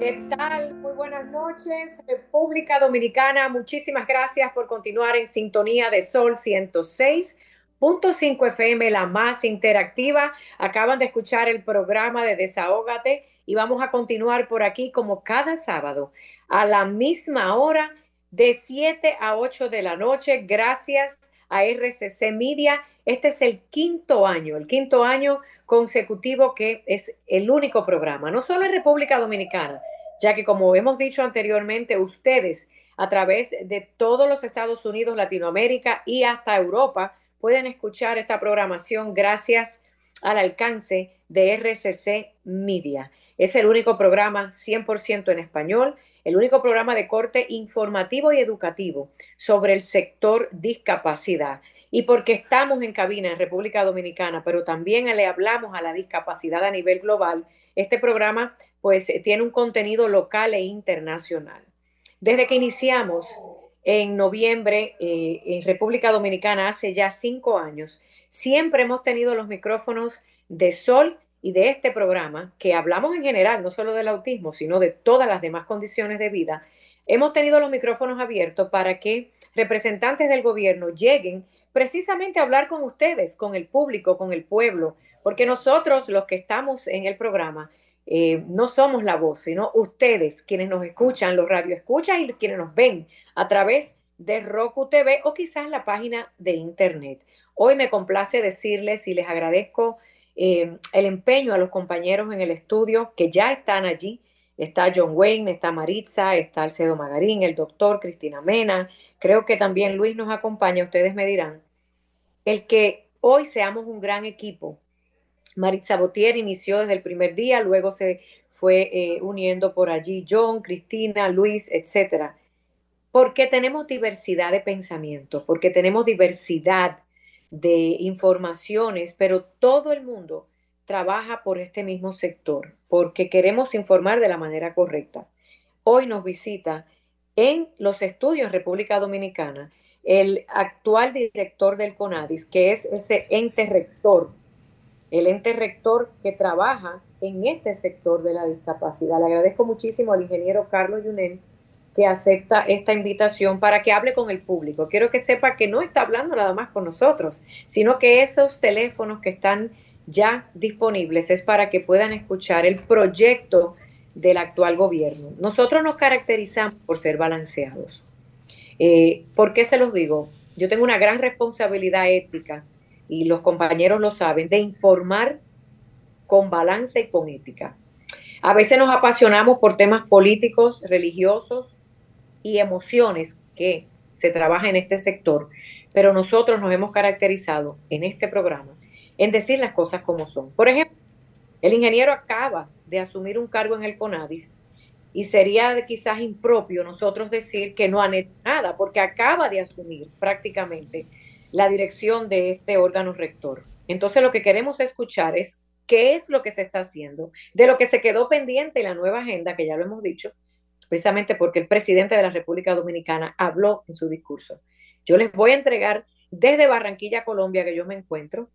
¿Qué tal? Muy buenas noches, República Dominicana. Muchísimas gracias por continuar en sintonía de Sol 106.5 FM, la más interactiva. Acaban de escuchar el programa de Desahógate y vamos a continuar por aquí como cada sábado a la misma hora de 7 a 8 de la noche. Gracias a RCC Media. Este es el quinto año, el quinto año consecutivo que es el único programa, no solo en República Dominicana, ya que como hemos dicho anteriormente, ustedes a través de todos los Estados Unidos, Latinoamérica y hasta Europa pueden escuchar esta programación gracias al alcance de RCC Media. Es el único programa 100% en español, el único programa de corte informativo y educativo sobre el sector discapacidad. Y porque estamos en cabina en República Dominicana, pero también le hablamos a la discapacidad a nivel global, este programa pues eh, tiene un contenido local e internacional. Desde que iniciamos en noviembre eh, en República Dominicana hace ya cinco años, siempre hemos tenido los micrófonos de Sol y de este programa, que hablamos en general, no solo del autismo, sino de todas las demás condiciones de vida, hemos tenido los micrófonos abiertos para que representantes del gobierno lleguen precisamente hablar con ustedes, con el público, con el pueblo, porque nosotros los que estamos en el programa eh, no somos la voz, sino ustedes quienes nos escuchan, los radioescuchas y quienes nos ven a través de Roku TV o quizás la página de internet. Hoy me complace decirles y les agradezco eh, el empeño a los compañeros en el estudio que ya están allí. Está John Wayne, está Maritza, está Alcedo Magarín, el doctor Cristina Mena. Creo que también Luis nos acompaña, ustedes me dirán. El que hoy seamos un gran equipo. Maritza Botier inició desde el primer día, luego se fue eh, uniendo por allí John, Cristina, Luis, etcétera. Porque tenemos diversidad de pensamientos, porque tenemos diversidad de informaciones, pero todo el mundo trabaja por este mismo sector, porque queremos informar de la manera correcta. Hoy nos visita en los estudios República Dominicana el actual director del CONADIS, que es ese ente rector, el ente rector que trabaja en este sector de la discapacidad. Le agradezco muchísimo al ingeniero Carlos Yunen que acepta esta invitación para que hable con el público. Quiero que sepa que no está hablando nada más con nosotros, sino que esos teléfonos que están ya disponibles es para que puedan escuchar el proyecto del actual gobierno. Nosotros nos caracterizamos por ser balanceados. Eh, ¿Por qué se los digo? Yo tengo una gran responsabilidad ética y los compañeros lo saben, de informar con balance y con ética. A veces nos apasionamos por temas políticos, religiosos y emociones que se trabaja en este sector, pero nosotros nos hemos caracterizado en este programa en decir las cosas como son. Por ejemplo, el ingeniero acaba de asumir un cargo en el CONADIS y sería quizás impropio nosotros decir que no han hecho nada, porque acaba de asumir prácticamente la dirección de este órgano rector. Entonces lo que queremos escuchar es qué es lo que se está haciendo, de lo que se quedó pendiente en la nueva agenda, que ya lo hemos dicho, precisamente porque el presidente de la República Dominicana habló en su discurso. Yo les voy a entregar desde Barranquilla, Colombia, que yo me encuentro,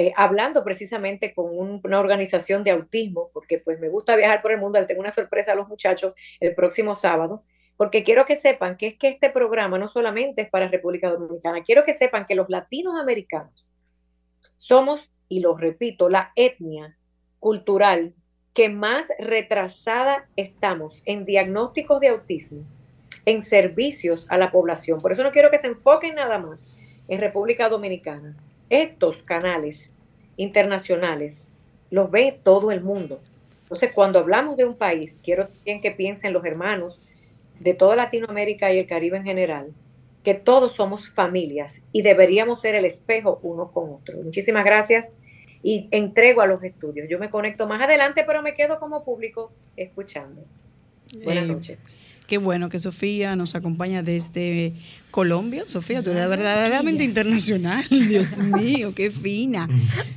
eh, hablando precisamente con una organización de autismo, porque pues me gusta viajar por el mundo, tengo una sorpresa a los muchachos el próximo sábado, porque quiero que sepan que es que este programa no solamente es para República Dominicana, quiero que sepan que los latinos americanos somos y lo repito, la etnia cultural que más retrasada estamos en diagnósticos de autismo, en servicios a la población. Por eso no quiero que se enfoquen nada más en República Dominicana. Estos canales internacionales los ve todo el mundo. Entonces, cuando hablamos de un país, quiero también que piensen los hermanos de toda Latinoamérica y el Caribe en general, que todos somos familias y deberíamos ser el espejo uno con otro. Muchísimas gracias y entrego a los estudios. Yo me conecto más adelante, pero me quedo como público escuchando. Buenas eh, noches. Qué bueno que Sofía nos acompaña desde Colombia. Sofía, tú eres verdaderamente internacional. Dios mío, qué fina.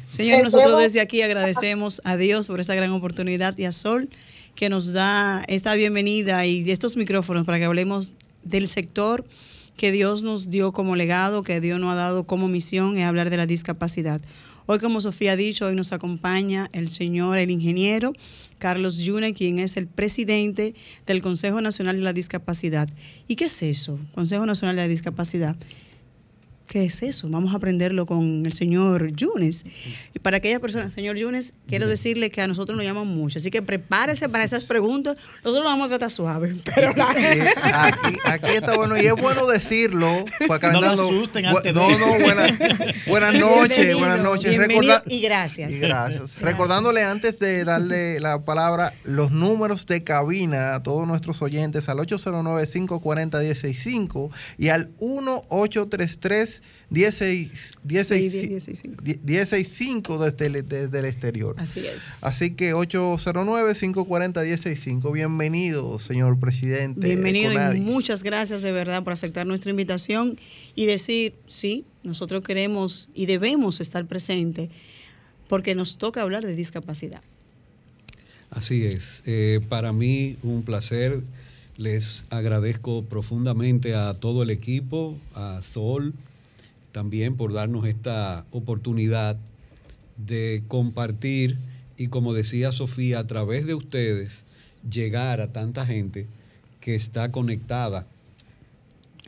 Señor, nosotros desde aquí agradecemos a Dios por esta gran oportunidad y a Sol que nos da esta bienvenida y estos micrófonos para que hablemos del sector que Dios nos dio como legado, que Dios nos ha dado como misión, es hablar de la discapacidad. Hoy, como Sofía ha dicho, hoy nos acompaña el señor, el ingeniero Carlos Yune, quien es el presidente del Consejo Nacional de la Discapacidad. ¿Y qué es eso? Consejo Nacional de la Discapacidad. ¿Qué es eso? Vamos a aprenderlo con el señor Yunes. Y para aquellas personas, señor Yunes, quiero decirle que a nosotros nos llaman mucho, así que prepárese para esas preguntas. Nosotros lo vamos a tratar suave. Pero aquí, está bueno, y es bueno decirlo. Para no lo asusten antes No, no, buenas, noches, buenas noches. y gracias. Y gracias. Recordándole antes de darle la palabra, los números de cabina a todos nuestros oyentes al 809-540-165 y al 1833 1065 desde, el, desde el exterior. Así es. Así que 809-540-165. Bienvenido, señor presidente. Bienvenido y muchas gracias de verdad por aceptar nuestra invitación y decir, sí, nosotros queremos y debemos estar presentes porque nos toca hablar de discapacidad. Así es. Eh, para mí un placer. Les agradezco profundamente a todo el equipo, a Sol, también por darnos esta oportunidad de compartir y como decía Sofía, a través de ustedes llegar a tanta gente que está conectada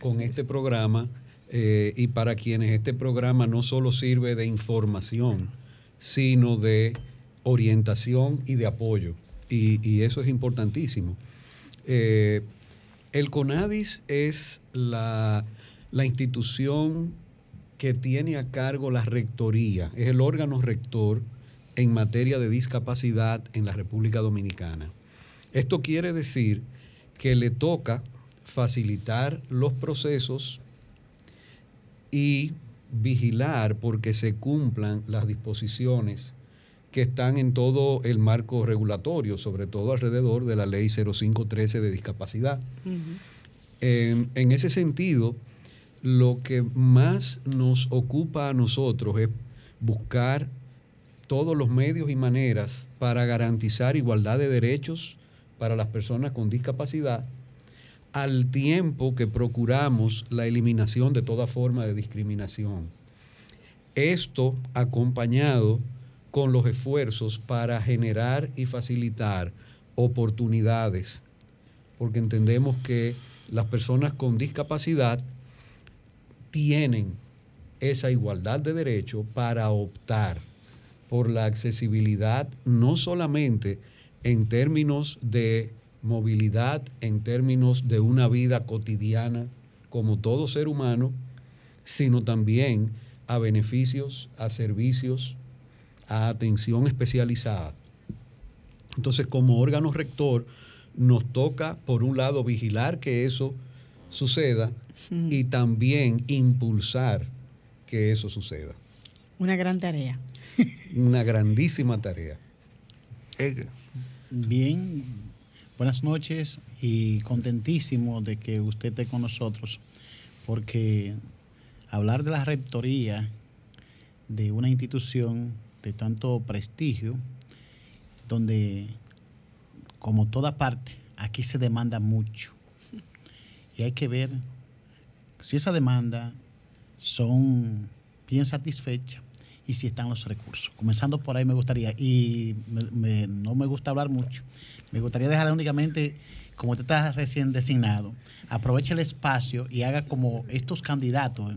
con este programa eh, y para quienes este programa no solo sirve de información, sino de orientación y de apoyo. Y, eso es importantísimo. Eh, el CONADIS es la, la institución que tiene a cargo la rectoría, es el órgano rector en materia de discapacidad en la República Dominicana. Esto quiere decir que le toca facilitar los procesos y vigilar porque se cumplan las disposiciones que están en todo el marco regulatorio, sobre todo alrededor de la ley 0513 de discapacidad. en ese sentido, lo que más nos ocupa a nosotros es buscar todos los medios y maneras para garantizar igualdad de derechos para las personas con discapacidad, al tiempo que procuramos la eliminación de toda forma de discriminación. Esto acompañado con los esfuerzos para generar y facilitar oportunidades, porque entendemos que las personas con discapacidad tienen esa igualdad de derecho para optar por la accesibilidad no solamente en términos de movilidad, en términos de una vida cotidiana como todo ser humano, sino también a beneficios, a servicios, a atención especializada. Entonces, como órgano rector, nos toca, por un lado, vigilar que eso suceda y también impulsar que eso suceda. Una gran tarea. Una grandísima tarea. Bien, buenas noches y contentísimo de que usted esté con nosotros, porque hablar de la rectoría de una institución de tanto prestigio, donde como toda parte, aquí se demanda mucho y hay que ver si esa demanda son bien satisfechas y si están los recursos. Comenzando por ahí me gustaría, y no me gusta hablar mucho, me gustaría dejar únicamente, como usted está recién designado, aproveche el espacio y haga como estos candidatos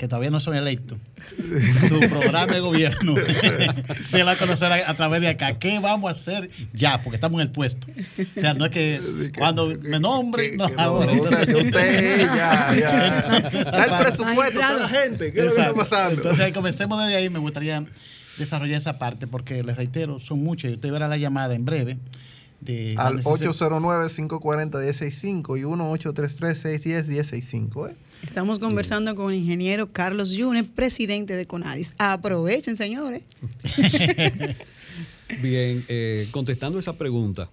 que todavía no son electos, su programa de gobierno, de la conocer a, través de acá. ¿Qué vamos a hacer ya? Porque estamos en el puesto. O sea, no es que cuando me nombre, no hago. Usted, ya, ya. Da el presupuesto para la gente. ¿Qué es lo que está pasando? Entonces, comencemos desde ahí. Me gustaría desarrollar esa parte porque les reitero, son muchos. Usted verá la llamada en breve. De Al 809-540-165 y 1-833-610-165. ¿eh? Estamos conversando con el ingeniero Carlos Yune, presidente de CONADIS. Aprovechen, señores. Bien, eh, contestando esa pregunta,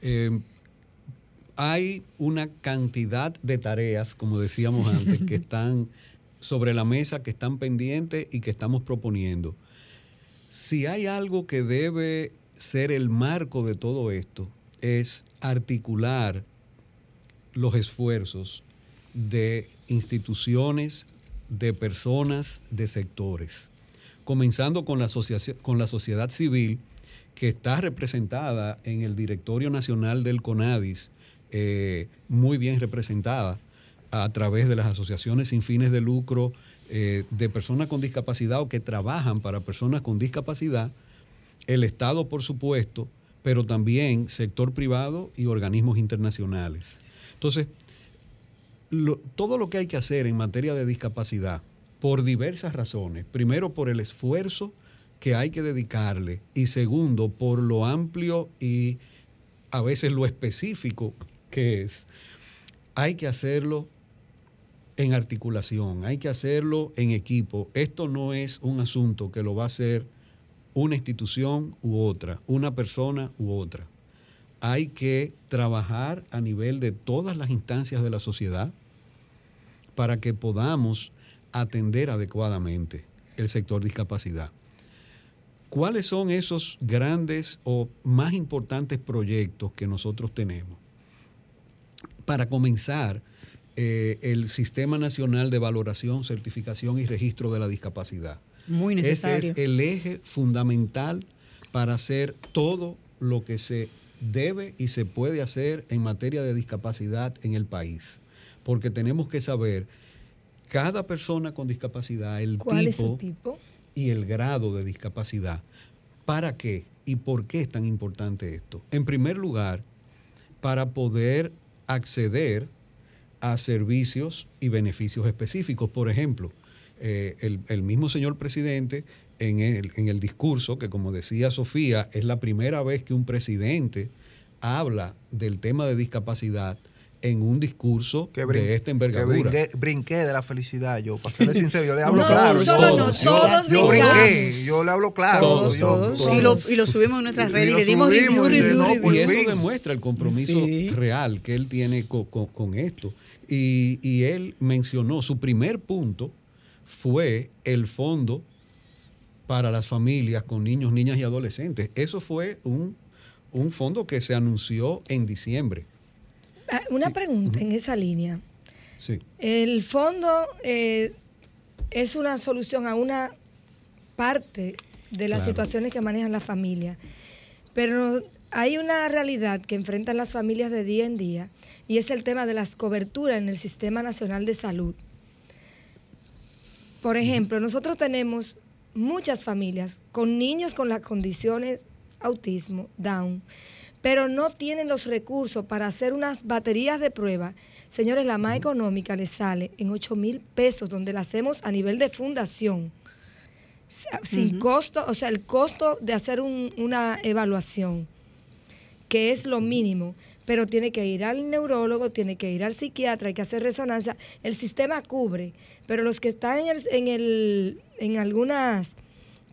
eh, hay una cantidad de tareas, como decíamos antes, que están sobre la mesa, que están pendientes y que estamos proponiendo. Si hay algo que debe ser el marco de todo esto, es articular los esfuerzos de instituciones, de personas, de sectores, comenzando con la, con la sociedad civil, que está representada en el Directorio Nacional del CONADIS, eh, muy bien representada a través de las asociaciones sin fines de lucro eh, de personas con discapacidad o que trabajan para personas con discapacidad, el Estado, por supuesto, pero también sector privado y organismos internacionales. Entonces, todo lo que hay que hacer en materia de discapacidad, por diversas razones, primero por el esfuerzo que hay que dedicarle y segundo por lo amplio y a veces lo específico que es, hay que hacerlo en articulación, hay que hacerlo en equipo. Esto no es un asunto que lo va a hacer una institución u otra, una persona u otra. Hay que trabajar a nivel de todas las instancias de la sociedad para que podamos atender adecuadamente el sector discapacidad. ¿Cuáles son esos grandes o más importantes proyectos que nosotros tenemos? Para comenzar, eh, el Sistema Nacional de Valoración, Certificación y Registro de la Discapacidad. Muy necesario. Ese es el eje fundamental para hacer todo lo que se debe y se puede hacer en materia de discapacidad en el país. Porque tenemos que saber cada persona con discapacidad, el tipo, tipo y el grado de discapacidad. ¿Para qué y por qué es tan importante esto? En primer lugar, para poder acceder a servicios y beneficios específicos. Por ejemplo, eh, el, mismo señor presidente en el, en el discurso, que como decía Sofía, es la primera vez que un presidente habla del tema de discapacidad, en un discurso de esta envergadura. Que brinqué, de la felicidad, yo, para serle sincero, yo le hablo claro. yo, brinqué, yo le hablo claro. Todos, todos, y, lo, y, lo, subimos en nuestras redes y, le dimos review, Y eso demuestra el compromiso real que él tiene con, con, esto. Y, y él mencionó, su primer punto fue el fondo para las familias con niños, niñas y adolescentes. Eso fue un, un fondo que se anunció en diciembre una pregunta en esa línea. Sí. El fondo eh, es una solución a una parte de las situaciones que manejan las familias, pero hay una realidad que enfrentan las familias de día en día y es el tema de las coberturas en el Sistema Nacional de Salud. Por ejemplo, nosotros tenemos muchas familias con niños con las condiciones autismo, Down, pero no tienen los recursos para hacer unas baterías de prueba, señores, la más económica les sale en 8 mil pesos, donde la hacemos a nivel de fundación, sin costo, o sea, el costo de hacer una evaluación, que es lo mínimo, pero tiene que ir al neurólogo, tiene que ir al psiquiatra, hay que hacer resonancia, el sistema cubre, pero los que están en, en, el, en algunas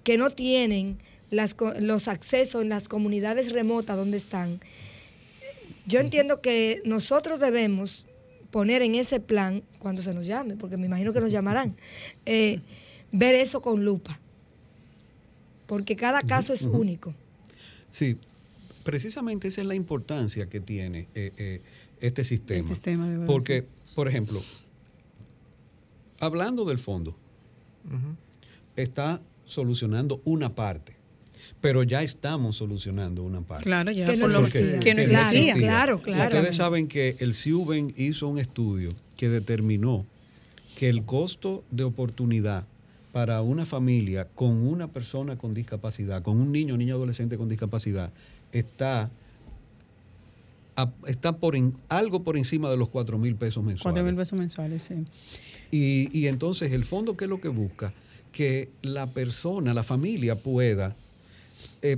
que no tienen, los accesos en las comunidades remotas donde están. Yo entiendo que nosotros debemos poner en ese plan, cuando se nos llame, porque me imagino que nos llamarán, eh, ver eso con lupa, porque cada caso es único. Sí, precisamente esa es la importancia que tiene eh, eh, este sistema. porque, por ejemplo, hablando del fondo, está solucionando una parte pero ya estamos solucionando una parte. Claro, ya que no, existía. Claro, claro. ustedes saben que el CIUBEN hizo un estudio que determinó que el costo de oportunidad para una familia con una persona con discapacidad, con un niño o niño adolescente con discapacidad, está, está por algo por encima de los 4 mil pesos mensuales. 4 mil pesos mensuales, sí. Y, y entonces el fondo, ¿qué es lo que busca? Que la persona, la familia pueda eh,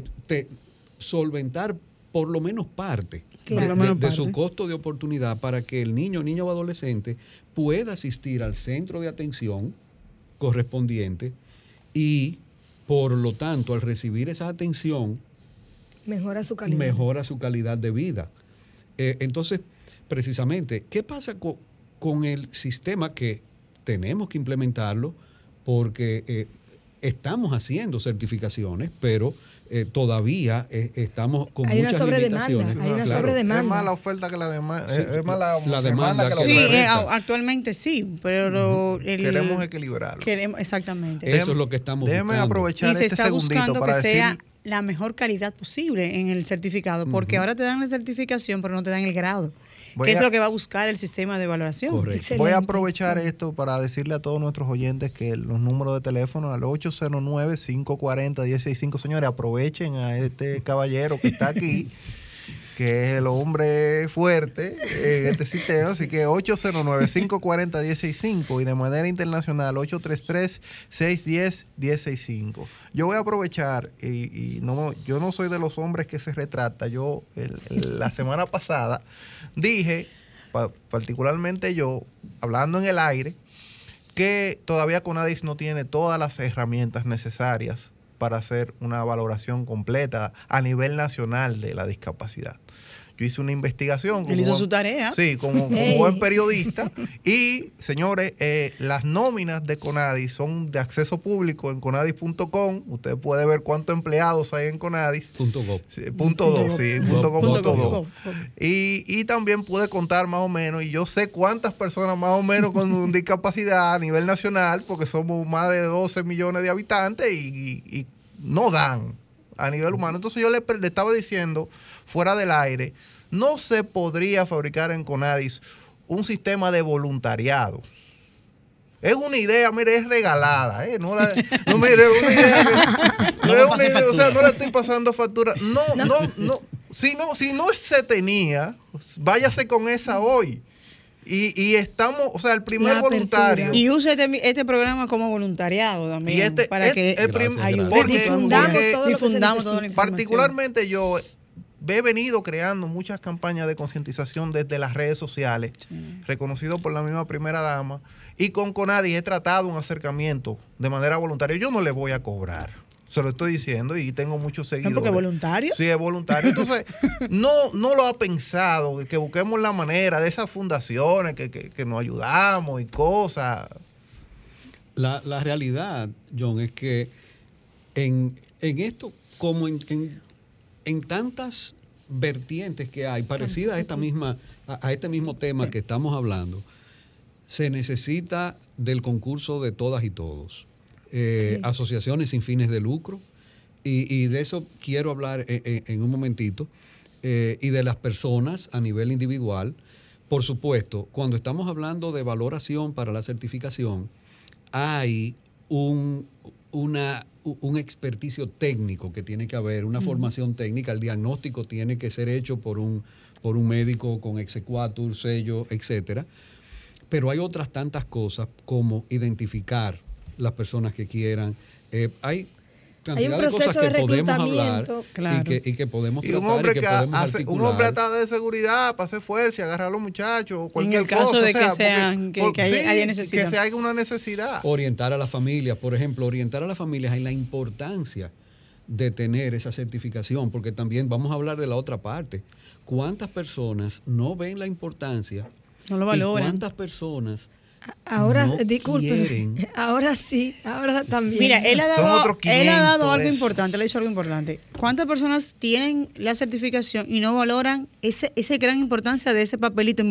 solventar por lo menos parte de, su costo de oportunidad para que el niño, niño o adolescente pueda asistir al centro de atención correspondiente y por lo tanto al recibir esa atención mejora su calidad, mejora su calidad de vida. Eh, entonces, precisamente, ¿qué pasa con, el sistema que tenemos que implementarlo? Porque eh, estamos haciendo certificaciones, pero eh, todavía eh, estamos con hay muchas una limitaciones. Hay una sobredemanda. Es más la oferta que la demanda. es más la, demanda. Que sí, eh, actualmente sí, pero queremos equilibrarlo. Queremos, exactamente. Eso es lo que estamos Déjeme aprovechar y se este está buscando que sea la mejor calidad posible en el certificado, porque ahora te dan la certificación, pero no te dan el grado que es lo que va a buscar el sistema de valoración. Voy a aprovechar esto para decirle a todos nuestros oyentes que los números de teléfono al 809-540-165, señores, aprovechen a este caballero que está aquí. que es el hombre fuerte en este sistema. Así que 809-540-165 y de manera internacional 833-610-165. Yo voy a aprovechar y, no, yo no soy de los hombres que se retrata. Yo la semana pasada dije, particularmente yo, hablando en el aire, que todavía Conadis no tiene todas las herramientas necesarias para hacer una valoración completa a nivel nacional de la discapacidad yo hice una investigación. Él hizo su tarea. Sí, como, buen periodista. y, señores, eh, las nóminas de Conadis son de acceso público en conadis.com. Usted puede ver cuántos empleados hay en Conadis. Punto gov. Sí, punto sí, punto gov, Y, y también pude contar más o menos, y yo sé cuántas personas más o menos con discapacidad a nivel nacional, porque somos más de 12 millones de habitantes y, no dan a nivel humano. Entonces yo le, le estaba diciendo fuera del aire, no se podría fabricar en Conadis un sistema de voluntariado. Es una idea, mire, es regalada, ¿eh? No, la, no mire, una idea no, es una idea, o sea, no le estoy pasando factura. No, no, no, si no, si no se tenía, váyase con esa hoy. Y, y, estamos, o sea, el primer voluntario. Y use este, este, programa como voluntariado también. Y este, para que difundamos, todo Particularmente yo he venido creando muchas campañas de concientización desde las redes sociales, reconocido por la misma primera dama, y con Conadi he tratado un acercamiento de manera voluntaria. Yo no le voy a cobrar. Se lo estoy diciendo y tengo muchos seguidores. ¿Porque voluntario? Sí, es voluntario. Entonces, no, no lo ha pensado, que busquemos la manera de esas fundaciones que, que, nos ayudamos y cosas. La, realidad, John, es que en, esto, como en en tantas vertientes que hay, parecidas a esta misma, a, este mismo tema que estamos hablando, se necesita del concurso de todas y todos. Eh, asociaciones sin fines de lucro, y, de eso quiero hablar en, un momentito, eh, y de las personas a nivel individual. Por supuesto, cuando estamos hablando de valoración para la certificación, hay un, una, un experticio técnico que tiene que haber, una formación técnica, el diagnóstico tiene que ser hecho por un, por un médico con exequatur, sello, etcétera. Pero hay otras tantas cosas como identificar las personas que quieran. Eh, hay cantidad de cosas que podemos hablar y, que, y, que, podemos y un hombre que, hace, un hombre de seguridad para hacer fuerza y agarrar a los muchachos cualquier en el caso de que, sean, que, haya, necesidad. que se haga una necesidad. Orientar a la familia por ejemplo orientar a las familias en la importancia de tener esa certificación porque también vamos a hablar de la otra parte. Cuántas personas no ven la importancia no lo valoran cuántas personas Ahora, disculpe, ahora sí, ahora también. Mira, él ha dado, él ha dado algo importante, le ha dicho algo importante. ¿Cuántas personas tienen la certificación y no valoran ese, esa gran importancia de ese papelito?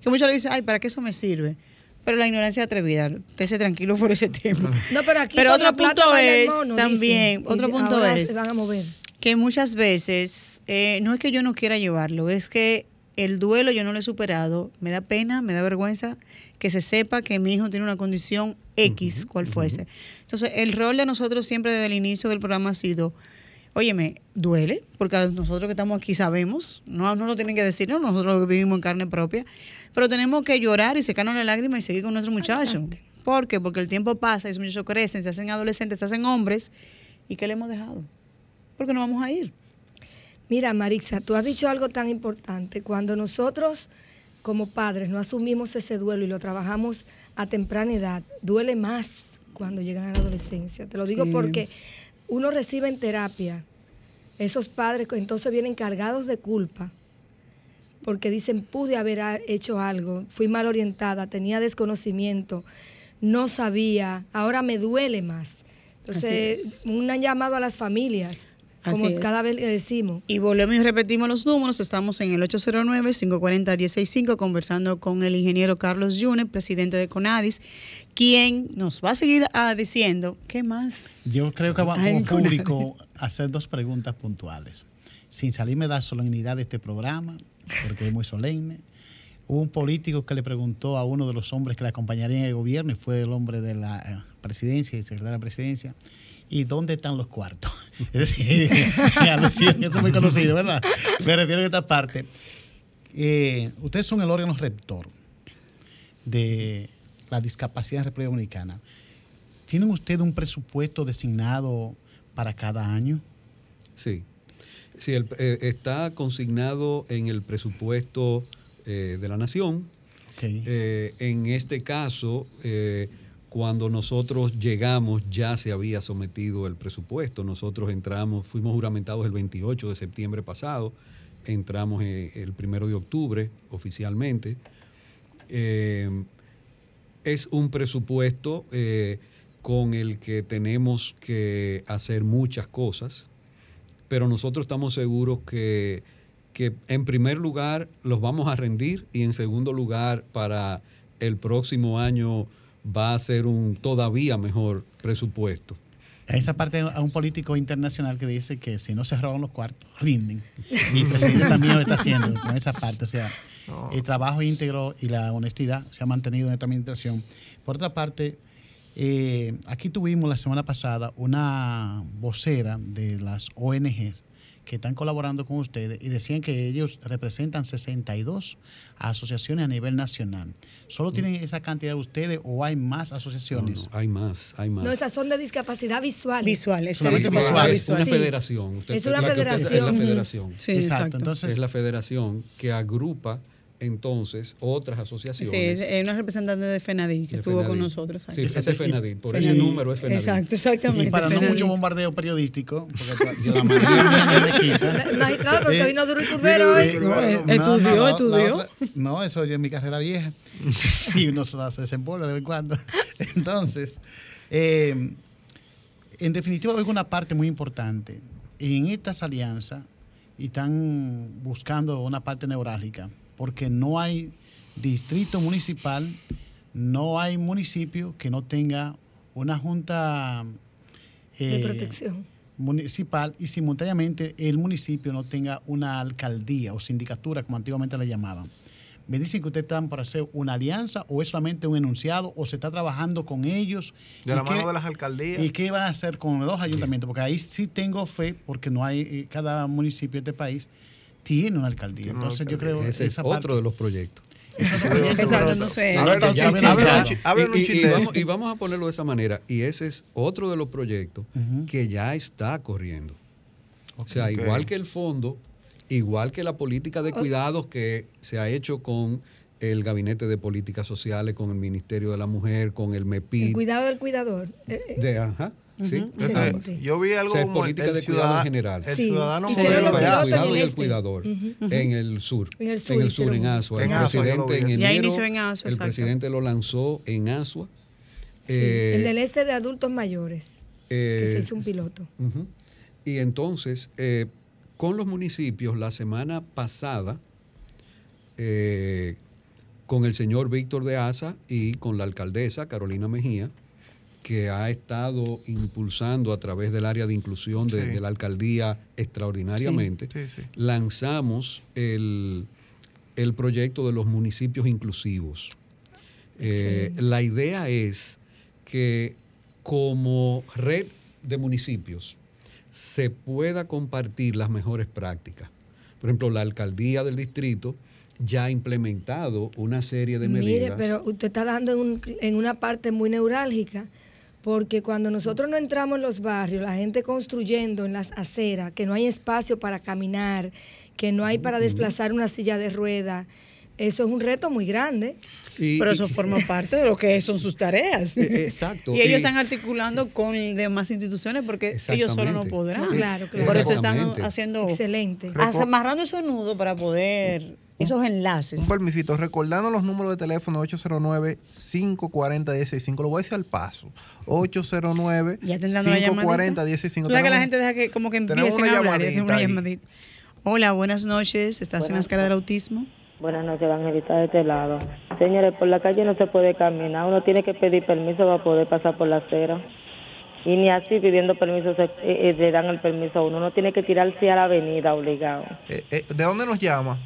Que muchos le dicen, ay, ¿para qué eso me sirve? Pero la ignorancia atrevida, estése tranquilo por ese tema. No, pero aquí pero otro punto es también, otro punto es se van a mover. que muchas veces eh, no es que yo no quiera llevarlo, es que el duelo yo no lo he superado, me da pena, me da vergüenza que se sepa que mi hijo tiene una condición X, cual fuese. Entonces, el rol de nosotros siempre desde el inicio del programa ha sido, óyeme, duele, porque nosotros que estamos aquí sabemos, no, no lo tienen que decir, ¿no? nosotros vivimos en carne propia, pero tenemos que llorar y secarnos la lágrima y seguir con nuestro muchacho. ¿Por qué? Porque el tiempo pasa, esos muchachos crecen, se hacen adolescentes, se hacen hombres, ¿y qué le hemos dejado? Porque no vamos a ir. Mira, Marisa, tú has dicho algo tan importante. Cuando nosotros como padres no asumimos ese duelo y lo trabajamos a temprana edad, duele más cuando llegan a la adolescencia. Te lo digo porque uno recibe en terapia esos padres que entonces vienen cargados de culpa porque dicen, pude haber hecho algo, fui mal orientada, tenía desconocimiento, no sabía, ahora me duele más. Entonces, un llamado a las familias como cada vez le decimos. Y volvemos y repetimos los números. Estamos en el 809-540-165 conversando con el ingeniero Carlos Yunes, presidente de CONADIS, quien nos va a seguir ah, diciendo qué más. Yo creo que va como público hacer dos preguntas puntuales. Sin salirme de la solemnidad de este programa, porque es muy solemne. Hubo un político que le preguntó a uno de los hombres que le acompañarían en el gobierno, y fue el hombre de la eh, presidencia y secretario de la presidencia, ¿y dónde están los cuartos? Es decir, eso es muy conocido, ¿verdad? Me refiero a esta parte. Eh, ustedes son el órgano rector de la discapacidad en República Dominicana. ¿Tienen ustedes un presupuesto designado para cada año? Sí. Sí, eh, está consignado en el presupuesto eh, de la Nación. en este caso, cuando nosotros llegamos ya se había sometido el presupuesto. Nosotros entramos, fuimos juramentados el 28 de septiembre pasado, entramos eh, el 1 de octubre oficialmente. Eh, es un presupuesto eh, con el que tenemos que hacer muchas cosas, pero nosotros estamos seguros que, que en primer lugar los vamos a rendir y en segundo lugar para el próximo año va a ser un todavía mejor presupuesto. Esa parte a un político internacional que dice que si no se roban los cuartos, rinden. Y el presidente también lo está haciendo con esa parte. O sea, el trabajo íntegro y la honestidad se ha mantenido en esta administración. Por otra parte, eh, aquí tuvimos la semana pasada una vocera de las ONGs que están colaborando con ustedes y decían que ellos representan 62 asociaciones a nivel nacional. ¿Solo mm. tienen esa cantidad de ustedes o hay más asociaciones? No, hay más, hay más. No, esas son de discapacidad visual. Visual, es, Solamente visual. Es una federación. es una federación. es la federación. Sí, exacto. Entonces, es la federación que agrupa entonces otras asociaciones. Sí, es una representante de FENADI que estuvo con nosotros. Sí, ese es FENADI, por ese número es FENADI. Exacto, exactamente. Y para no mucho bombardeo periodístico, porque yo la Magistrado, porque vino Duro y Curvero hoy. Estudió, estudió. No, eso yo en mi carrera vieja. y uno se desembola de vez en cuando. Entonces, eh, en definitiva, hay una parte muy importante. En estas alianzas, y están buscando una parte neurálgica, porque no hay distrito municipal, no hay municipio que no tenga una junta de eh, protección municipal y simultáneamente el municipio no tenga una alcaldía o sindicatura, como antiguamente la llamaban. Me dicen que ustedes están para hacer una alianza o es solamente un enunciado o se está trabajando con ellos. De la mano de las alcaldías. ¿Y qué va a hacer con los ayuntamientos? Porque ahí sí tengo fe, porque no hay, eh, cada municipio de este país tiene una alcaldía. Entonces yo creo que ese es otro de los proyectos. Y vamos a ponerlo de esa manera. Y ese es otro de los proyectos que ya está corriendo. O sea, igual que el fondo, igual que la política de cuidados que se ha hecho con el Gabinete de Políticas Sociales, con el Ministerio de la Mujer, con el MEPI. El cuidado del cuidador. Eh, eh. De, ajá. Sí, yo vi algo como política de cuidado en general. El ciudadano modelo de cuidado y el cuidador en el sur, en el sur, en, el sur, en Asua. el presidente en enero, en Asua, el presidente lo lanzó en Asua. Eh, el del este de adultos mayores, que se hizo un piloto. Y entonces, eh, con los municipios, la semana pasada, eh, con el señor Víctor de Asa y con la alcaldesa Carolina Mejía, que ha estado impulsando a través del área de inclusión de, la alcaldía extraordinariamente, lanzamos el, proyecto de los municipios inclusivos. Eh, la idea es que como red de municipios se pueda compartir las mejores prácticas. Por ejemplo, la alcaldía del distrito ya ha implementado una serie de medidas. Mire, pero usted está dando en una parte muy neurálgica porque cuando nosotros no entramos en los barrios, la gente construyendo en las aceras, que no hay espacio para caminar, que no hay para desplazar una silla de rueda, eso es un reto muy grande. Pero eso forma parte de lo que son sus tareas. E, exacto. Y ellos están articulando con demás instituciones porque ellos solo no podrán. Claro, claro. Por eso están haciendo. Excelente. Amarrando esos nudos para poder esos enlaces. Un permisito, recordando los números de teléfono 809-540-165, lo voy a decir al paso. 809-540-165. Claro que la gente deja que como que empiecen a hablar. Una llamadita. Hola, buenas noches. ¿Estás buenas en la escala del autismo? Buenas noches, Evangelista, de este lado. Señores, por la calle no se puede caminar. Uno tiene que pedir permiso para poder pasar por la acera. Y ni así pidiendo permiso se, eh, eh, le dan el permiso a uno. Uno tiene que tirarse a la avenida obligado. Eh, ¿De dónde nos llama?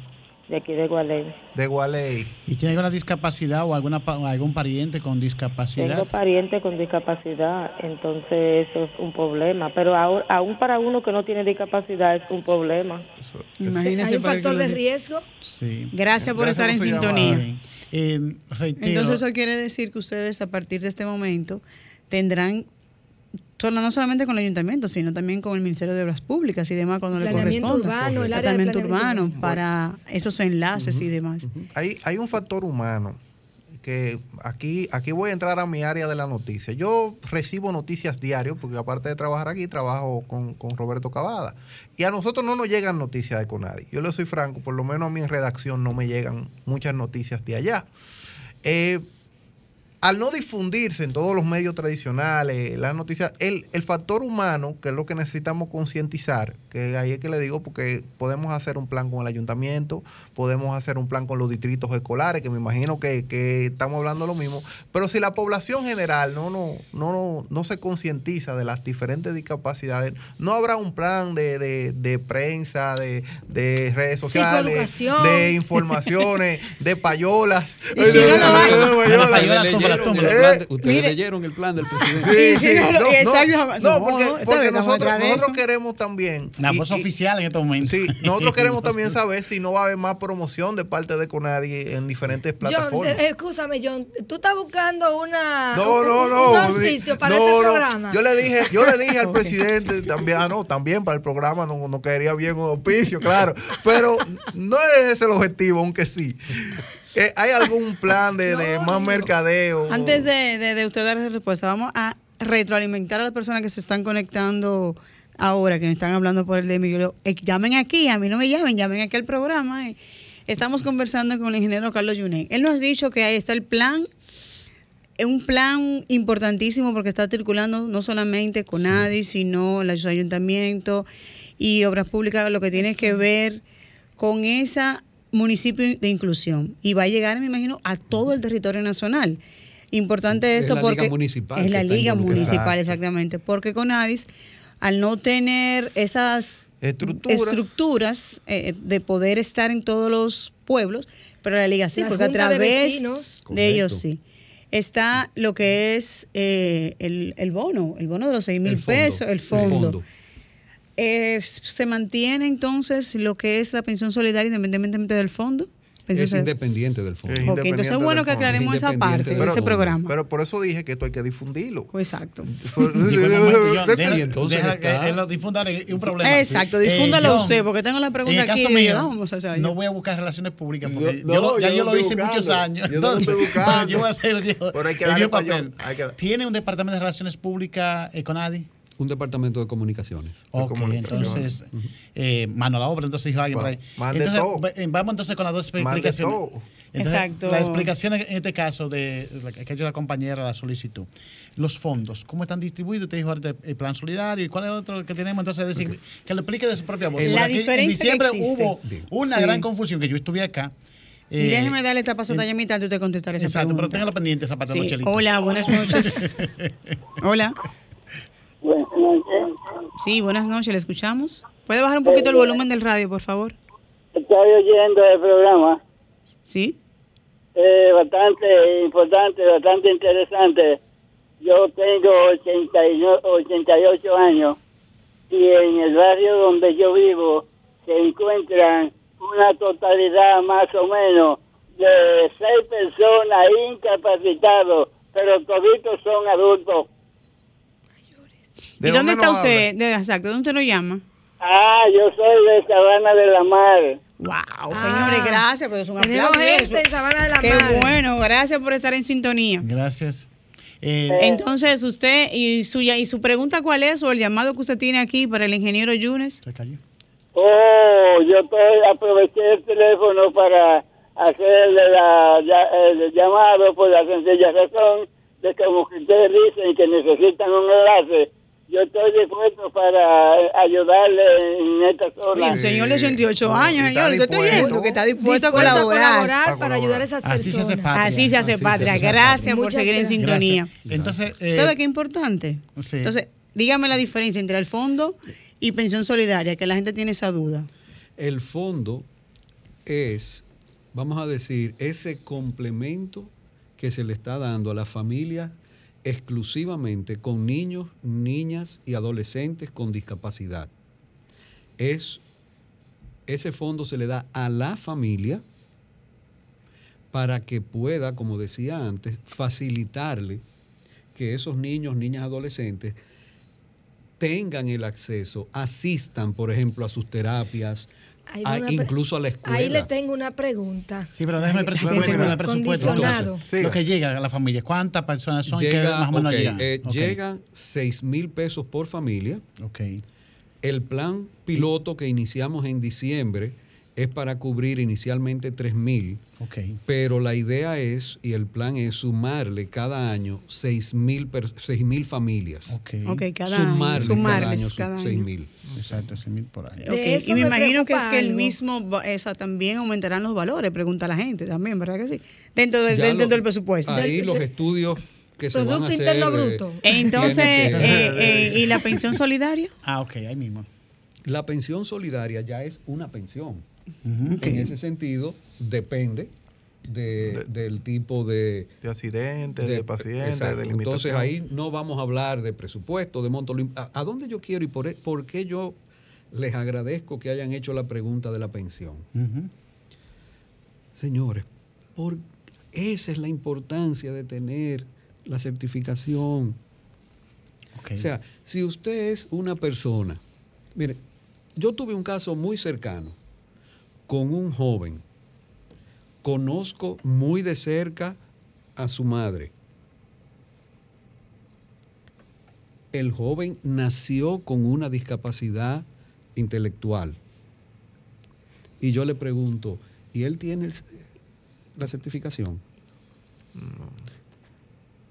De aquí, de Gualey. De Gualey. ¿Y tiene alguna discapacidad o alguna algún pariente con discapacidad? Tengo pariente con discapacidad, entonces eso es un problema. Pero aún para uno que no tiene discapacidad es un problema. Imagínese ¿Hay un factor de riesgo? Sí. Gracias por estar en sintonía. entonces eso quiere decir que ustedes a partir de este momento tendrán no solamente con el ayuntamiento, sino también con el Ministerio de Obras Públicas y demás cuando le corresponda. Urbano, el área urbano para esos enlaces y demás. Hay, hay un factor humano que aquí, aquí voy a entrar a mi área de la noticia. Yo recibo noticias diarios, porque aparte de trabajar aquí, trabajo con, con Roberto Cavada. Y a nosotros no nos llegan noticias de Conadi. Yo le soy franco, por lo menos a mí en redacción no me llegan muchas noticias de allá. Eh, al no difundirse en todos los medios tradicionales, las noticias, el, el factor humano, que es lo que necesitamos concientizar, que ahí es que le digo, porque podemos hacer un plan con el ayuntamiento, podemos hacer un plan con los distritos escolares, que me imagino que, estamos hablando lo mismo, pero si la población general no, no, no, no, se concientiza de las diferentes discapacidades, no habrá un plan de, de, prensa, de, de, redes sociales, de informaciones, de payolas. Ustedes leyeron el plan del presidente. Sí, no, porque, nosotros, queremos también. Una voz oficial en este momento. Sí, nosotros queremos también saber si no va a haber más promoción de parte de Conadi en diferentes plataformas. John, escúchame, John, tú estás buscando una. No, no, no. Un auspicio para este programa. Yo le dije, yo le dije al presidente también, ah, no, también para el programa no, no quedaría bien un auspicio, claro. Pero no es ese el objetivo, aunque sí. Eh, ¿Hay algún plan de, más mercadeo? Antes de, usted dar esa respuesta, vamos a retroalimentar a las personas que se están conectando ahora, que me están hablando por el de mi. Eh, llamen aquí, a mí no me llamen, llamen aquí al programa. Eh. Estamos conversando con el ingeniero Carlos Yuné. Él nos ha dicho que ahí está el plan es un plan importantísimo porque está circulando no solamente con ADI, sino el ayuntamiento y obras públicas, lo que tiene que ver con esa municipio de inclusión. Y va a llegar, me imagino, a todo el territorio nacional. Importante esto es la porque liga municipal es la liga municipal, exactamente, porque con ADIS, al no tener esas estructuras eh, de poder estar en todos los pueblos, pero la liga sí, porque a través de, ellos sí. Está lo que es eh, el, bono, el bono de los 6 mil pesos, El fondo eh, ¿Se mantiene entonces lo que es la pensión solidaria independientemente del fondo? es independiente del fondo. entonces es bueno que aclaremos esa parte de ese programa. Pero por eso dije que esto hay que difundirlo. Exacto. y entonces que lo difunda un problema. Exacto, difúndalo eh, usted, porque tengo la pregunta aquí. Mío, vamos a hacer no voy a buscar relaciones públicas, porque yo, ya yo, lo hice muchos años. entonces, yo voy a hacer el, papel. ¿Tiene un departamento de relaciones públicas con ADI? Un departamento de comunicaciones. Ok, entonces, eh, mano a la obra, entonces dijo alguien por ahí. Entonces, eh, vamos entonces con las dos explicaciones. Exacto. La explicación en este caso de que ha hecho la compañera la solicitud. Los fondos, ¿cómo están distribuidos? Usted dijo el plan solidario. ¿Y cuál es el otro que tenemos? Entonces, decir, que lo explique de su propia voz. La diferencia en diciembre hubo una gran confusión que yo estuve acá. y déjeme darle esta paso a mitad de usted contestar esa exacto, pregunta. pero téngalo pendiente esa parte sí. Hola, buenas noches. Hola. Buenas noches. Sí, buenas noches, le escuchamos. ¿Puede bajar un poquito el volumen del radio, por favor? Estoy oyendo el programa. Sí. Eh, bastante importante, bastante interesante. Yo tengo 88 años y en el barrio donde yo vivo se encuentran una totalidad más o menos de seis personas incapacitados, pero toditos son adultos ¿Y dónde, está usted? De, exacto, ¿dónde usted lo llama? Ah, yo soy de Sabana de la Mar. Wow, señores, gracias, pero es un aplauso. gente en Sabana de la Qué Mar. Qué bueno, gracias por estar en sintonía. Gracias. Eh, Entonces, usted y su, y su pregunta cuál es o el llamado que usted tiene aquí para el ingeniero Yunes. Se cayó. Oh, yo estoy, aproveché el teléfono para hacer la, el llamado por la sencilla razón de que como ustedes dicen que necesitan un enlace yo estoy dispuesto para ayudarle en esta zona. un señor de 68 años, señor, yo estoy viendo que está dispuesto, a colaborar. para ayudar a esas personas. Así se hace patria. Así se hace patria. Gracias por seguir en sintonía. Entonces, eh, ¿Usted ve qué importante? Sí. Entonces, dígame la diferencia entre el fondo y pensión solidaria, que la gente tiene esa duda. El fondo es, vamos a decir, ese complemento que se le está dando a la familia exclusivamente con niños, niñas y adolescentes con discapacidad. Es, ese fondo se le da a la familia para que pueda, como decía antes, facilitarle que esos niños, niñas, adolescentes tengan el acceso, asistan, por ejemplo, a sus terapias, a, incluso a la escuela. Ahí le tengo una pregunta. Sí, pero déjame el presupuesto. Déjame el presupuesto. Entonces, lo que llega a la familia, ¿cuántas personas son llega, que más o menos okay, llegan? Eh, okay. Llegan 6 mil pesos por familia. Ok. El plan piloto que iniciamos en diciembre es para cubrir inicialmente 3 mil. Okay. Pero la idea es, y el plan es sumarle cada año 6 mil familias. Okay. ok, cada sumarle sumarles cada año 6 mil. Exacto, 6 mil por año. Okay. Y me, me imagino que es que el mismo, esa, también aumentarán los valores, pregunta la gente también, ¿verdad que sí? Dentro del, dentro lo, del presupuesto. Ahí los estudios que se van a hacer. Interno bruto. Entonces, eh, eh, ¿y la pensión solidaria? Ah, ok, ahí mismo. La pensión solidaria ya es una pensión. Uh -huh. En ese sentido, depende de, de, del tipo de... De accidente, de, de paciente, exacto. de. Entonces ahí no vamos a hablar de presupuesto, de monto... ¿A, a dónde yo quiero y por, por, qué yo les agradezco que hayan hecho la pregunta de la pensión? Uh -huh. Señores, por, esa es la importancia de tener la certificación. Okay. O sea, si usted es una persona... Mire, yo tuve un caso muy cercano con un joven. Conozco muy de cerca a su madre. El joven nació con una discapacidad intelectual. Y yo le pregunto, ¿y él tiene el, la certificación?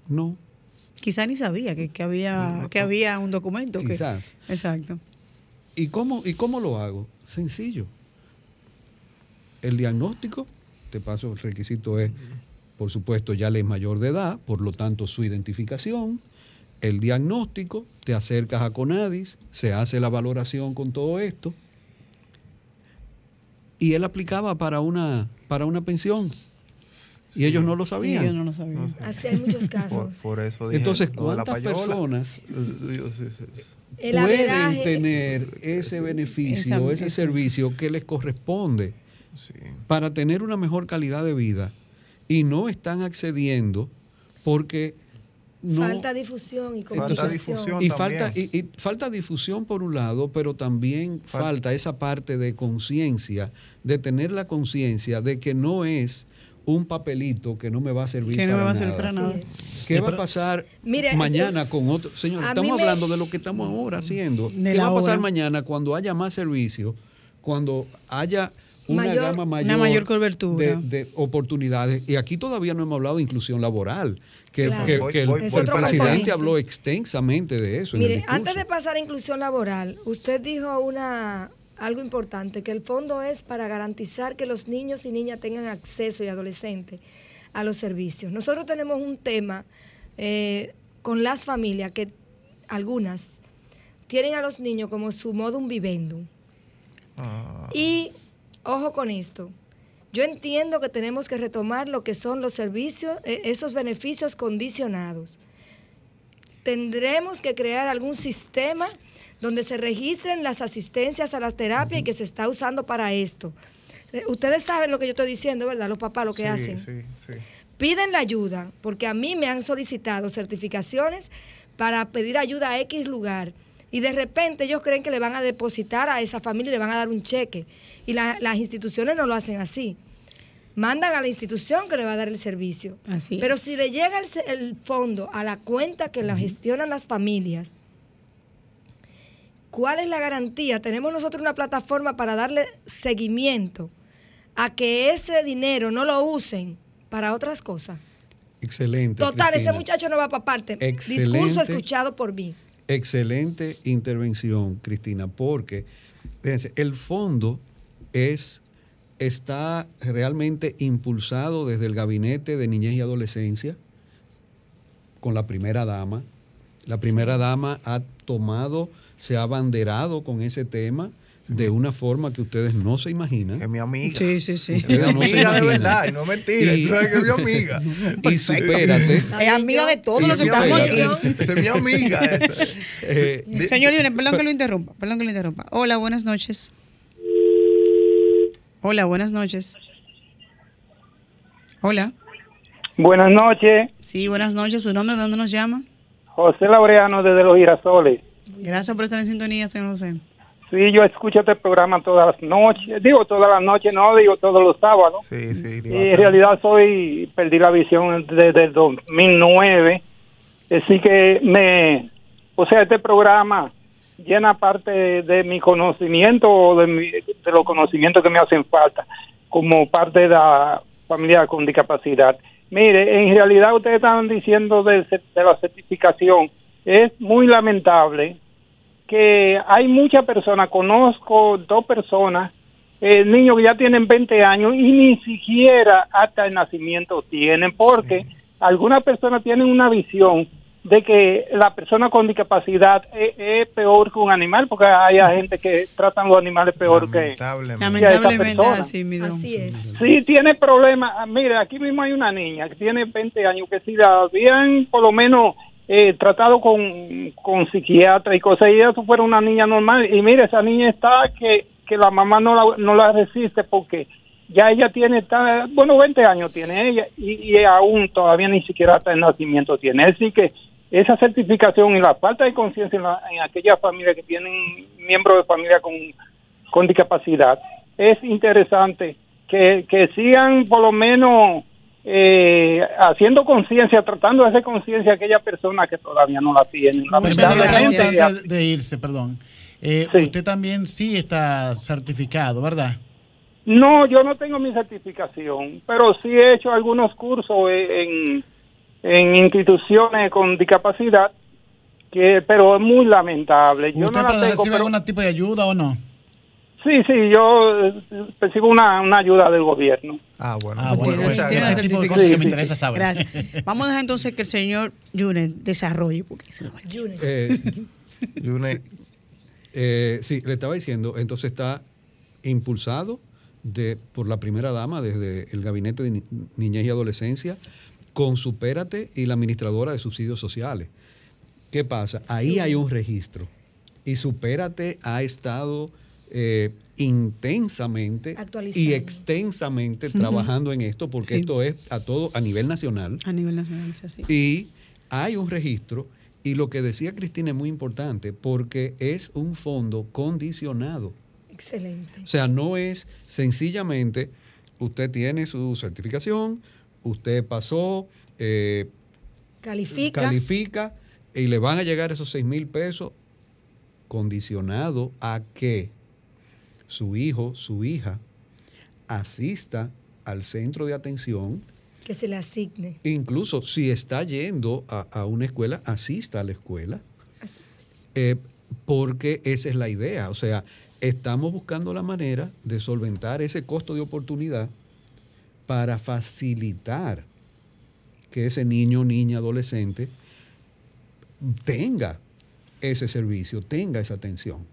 No. Quizá ni sabía que, que había, que había un documento. Quizás. Que, exacto. ¿Y cómo, ¿Y cómo lo hago? Sencillo el diagnóstico, de paso el requisito es, por supuesto, ya le es mayor de edad, por lo tanto su identificación, el diagnóstico, te acercas a Conadis, se hace la valoración con todo esto, y él aplicaba para una, para una pensión. Y sí. ellos no lo sabían. ellos no lo sabían. No Así hay muchos casos. Por, por eso dije, Entonces, ¿cuántas personas pueden tener ese beneficio, esa, ese servicio que les corresponde? Sí. para tener una mejor calidad de vida y no están accediendo porque no, falta difusión y falta difusión y falta y, y, falta difusión por un lado pero también falta, falta esa parte de conciencia de tener la conciencia de que no es un papelito que no me va a servir, que no para, me va nada. A servir para nada. ¿Qué va a pasar mañana yo, con otro? Señor, estamos me, hablando de lo que estamos ahora haciendo. ¿Qué va a pasar hora. mañana cuando haya más servicios? Cuando haya una mayor, gama mayor, una mayor cobertura de, de, oportunidades. Y aquí todavía no hemos hablado de inclusión laboral, que, claro. que, voy, que voy, el, voy el presidente componente. habló extensamente de eso. Mire, en el antes de pasar a inclusión laboral, usted dijo una algo importante, que el fondo es para garantizar que los niños y niñas tengan acceso y adolescentes a los servicios. Nosotros tenemos un tema eh, con las familias que algunas tienen a los niños como su modum vivendum. Ah. Y ojo con esto. Yo entiendo que tenemos que retomar lo que son los servicios, eh, esos beneficios condicionados. Tendremos que crear algún sistema donde se registren las asistencias a las terapias y que se está usando para esto. Eh, Ustedes saben lo que yo estoy diciendo, ¿verdad? Los papás lo que sí, hacen. Sí, sí. Piden la ayuda, porque a mí me han solicitado certificaciones para pedir ayuda a X lugar. Y de repente ellos creen que le van a depositar a esa familia y le van a dar un cheque. Y la, las instituciones no lo hacen así. Mandan a la institución que le va a dar el servicio. Así Pero es. si le llega el, el, fondo a la cuenta que la gestionan las familias, ¿cuál es la garantía? Tenemos nosotros una plataforma para darle seguimiento a que ese dinero no lo usen para otras cosas. Excelente. Total, ese muchacho no va para parte. Excelente. Discurso escuchado por mí. Excelente intervención, Cristina, porque fíjense, el fondo es está realmente impulsado desde el gabinete de niñez y adolescencia con la primera dama. La primera dama ha tomado, se ha abanderado con ese tema de una forma que ustedes no se imaginan. Es mi amiga. Sí, sí, sí. Es mi amiga de verdad, y no mentira. Y- Tú sabes que es mi amiga. Y supérate. Es amiga de todos los que estamos aquí. Es mi amiga. eh, Señor Yunes, perdón que lo interrumpa, perdón que lo interrumpa. Hola, buenas noches. Hola, buenas noches. Hola. Buenas noches, Sí, buenas noches. ¿Su nombre de dónde nos llama? José Laureano desde Los Girasoles. Gracias por estar en sintonía, señor José. Sí, yo escucho este programa todas las noches. Digo, todas las noches, no, digo todos los sábados. Sí, sí. Y en realidad soy, perdí la visión desde el 2009. Así que me, o sea, este programa llena parte de mi conocimiento o de, mi- de los conocimientos que me hacen falta como parte de la familia con discapacidad. Mire, en realidad ustedes estaban diciendo de la certificación. Es muy lamentable que hay muchas personas, conozco dos personas, eh, niños que ya tienen 20 años y ni siquiera hasta el nacimiento tienen, porque algunas personas tienen una visión de que la persona con discapacidad es, es peor que un animal, porque hay gente que tratan los animales peor que, Lamentablemente. que así, mi don. Así es. Sí, tiene problemas. Ah, Mire, aquí mismo hay una niña que tiene 20 años que si la habían por lo menos eh, tratado con, con psiquiatra y cosas, y ella fuera una niña normal. Y mire, esa niña está que, que la mamá no la, no la resiste porque ya ella tiene, ta- bueno, 20 años tiene ella y, y aún todavía ni siquiera hasta el nacimiento tiene. Así que esa certificación y la falta de conciencia en, la- en aquellas familias que tienen miembros de familia con, con discapacidad, es interesante que, que sigan por lo menos eh, haciendo conciencia, tratando de hacer conciencia a aquella persona que todavía no la tienen. Lamentablemente, antes de irse, perdón. Eh, Usted también sí está certificado, ¿verdad? No, yo no tengo mi certificación, pero sí he hecho algunos cursos en, en instituciones con discapacidad, que pero es muy lamentable. Yo ¿Usted no la tengo, recibe pero- algún tipo de ayuda o no? Sí, sí, yo eh, recibo una, una ayuda del gobierno. Ah, bueno. Ah, ese tipo de cosas que me interesa saber. Gracias. Vamos a dejar entonces que el señor Yunes desarrolle. Porque se lo va a- Eh, sí, eh, sí, le estaba diciendo, entonces está impulsado de, por la primera dama desde el Gabinete de Ni- Niñez y Adolescencia con Supérate y la administradora de subsidios sociales. ¿Qué pasa? Ahí hay un registro y Supérate ha estado eh, intensamente y extensamente trabajando en esto porque Sí. esto es a todo a nivel nacional. A nivel nacional así. Y hay un registro, y lo que decía Cristina es muy importante, porque es un fondo condicionado. Excelente. O sea, no es sencillamente, usted tiene su certificación, usted pasó, eh, Califica. califica, y le van a llegar esos 6 mil pesos condicionado a que su hijo, su hija, asista al centro de atención que se le asigne. Incluso si está yendo a, a una escuela, asista a la escuela, Así eh, porque esa es la idea. O sea, estamos buscando la manera de solventar ese costo de oportunidad para facilitar que ese niño, niña, adolescente tenga ese servicio, tenga esa atención.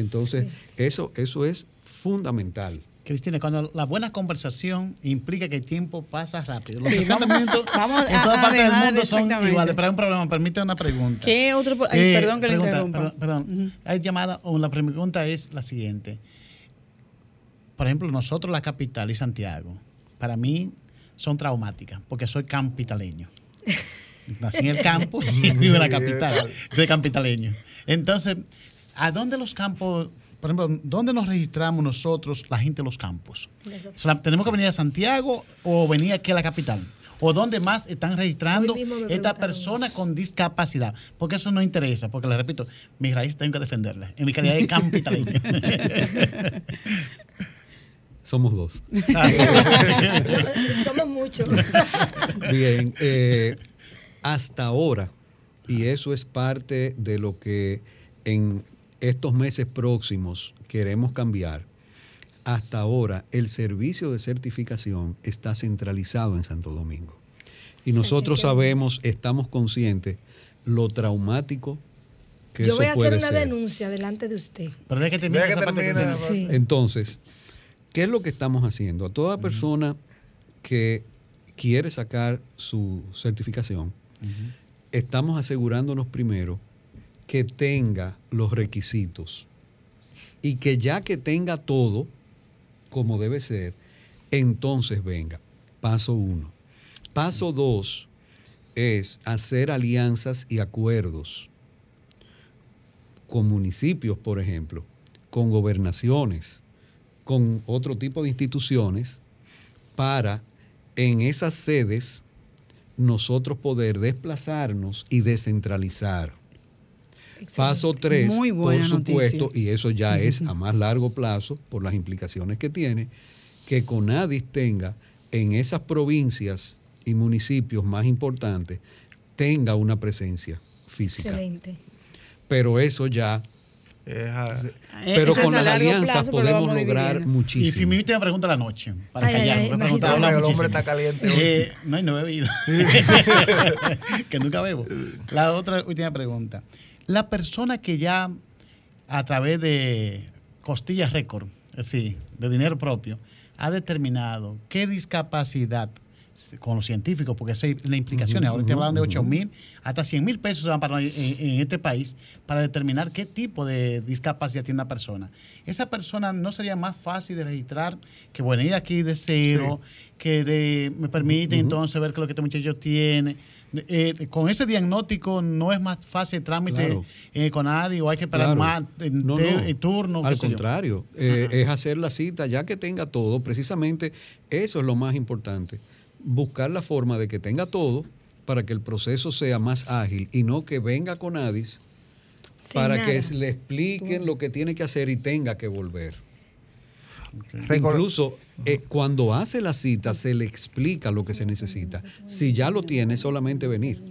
Entonces, eso, eso es fundamental. Cristina, cuando la buena conversación implica que el tiempo pasa rápido. Los Sí, 60 vamos- minutos vamos en a- todas partes del mundo son iguales. Pero hay un problema, permítame una pregunta. ¿Qué otro pro- ay, perdón que le interrumpa. Perdón, perdón. Hay llamada, o la pregunta es la siguiente. Por ejemplo, nosotros, la capital y Santiago, para mí son traumáticas, porque soy capitaleño. Nací en el campo y vivo en la capital. Soy capitaleño. Entonces, ¿a dónde los campos, por ejemplo, dónde nos registramos nosotros, la gente de los campos? O sea, ¿Tenemos que venir a Santiago o venir aquí a la capital? o dónde más están registrando esta persona con discapacidad. Porque eso no interesa, porque le repito, mis raíces tengo que defenderlas en mi calidad de capitaleño. Somos dos. Somos muchos. Bien, eh, hasta ahora, y eso es parte de lo que en estos meses próximos queremos cambiar, hasta ahora el servicio de certificación está centralizado en Santo Domingo. Y nosotros sabemos, estamos conscientes lo traumático que Yo eso voy a hacer una ser. denuncia delante de usted. Pero deja que que esa parte que termine. tiene. Sí. Entonces, ¿qué es lo que estamos haciendo? A toda persona que quiere sacar su certificación, estamos asegurándonos primero que tenga los requisitos y que ya que tenga todo como debe ser, entonces venga. Paso uno. Paso dos es hacer alianzas y acuerdos con municipios, por ejemplo, con gobernaciones, con otro tipo de instituciones, para en esas sedes nosotros poder desplazarnos y descentralizar. Paso tres, Muy por buena supuesto, noticia. y eso ya es a más largo plazo por las implicaciones que tiene, que Conadis tenga en esas provincias y municipios más importantes, tenga una presencia física. Excelente. Pero eso ya, pero Eso con a las largo alianzas plazo, pero lo podemos lograr dividiendo. Y muchísimo. mi última pregunta la noche, para Ay, callar. ay, me pregunta, el hombre muchísimo. está caliente hoy. Eh, no, y no he bebido. que nunca bebo. La otra última pregunta. La persona que ya a través de costillas récord, es decir, de dinero propio, ha determinado qué discapacidad con los científicos, porque eso hay la implicación. Ahora te hablan de 8 mil, hasta 100 mil pesos se van para en, en este país para determinar qué tipo de discapacidad tiene una persona. Esa persona no sería más fácil de registrar que venir aquí de cero, que de- me permite entonces ver qué es lo que este muchacho tiene. Eh, con ese diagnóstico no es más fácil el trámite Claro. eh, con nadie o hay que esperar Claro. más No, no. en turno. Al contrario, eh, es hacer la cita ya que tenga todo. Precisamente eso es lo más importante. Buscar la forma de que tenga todo para que el proceso sea más ágil y no que venga con Adis Sin para nada. que le expliquen lo que tiene que hacer y tenga que volver. Incluso eh, cuando hace la cita se le explica lo que se necesita. Si ya lo tiene, solamente venir.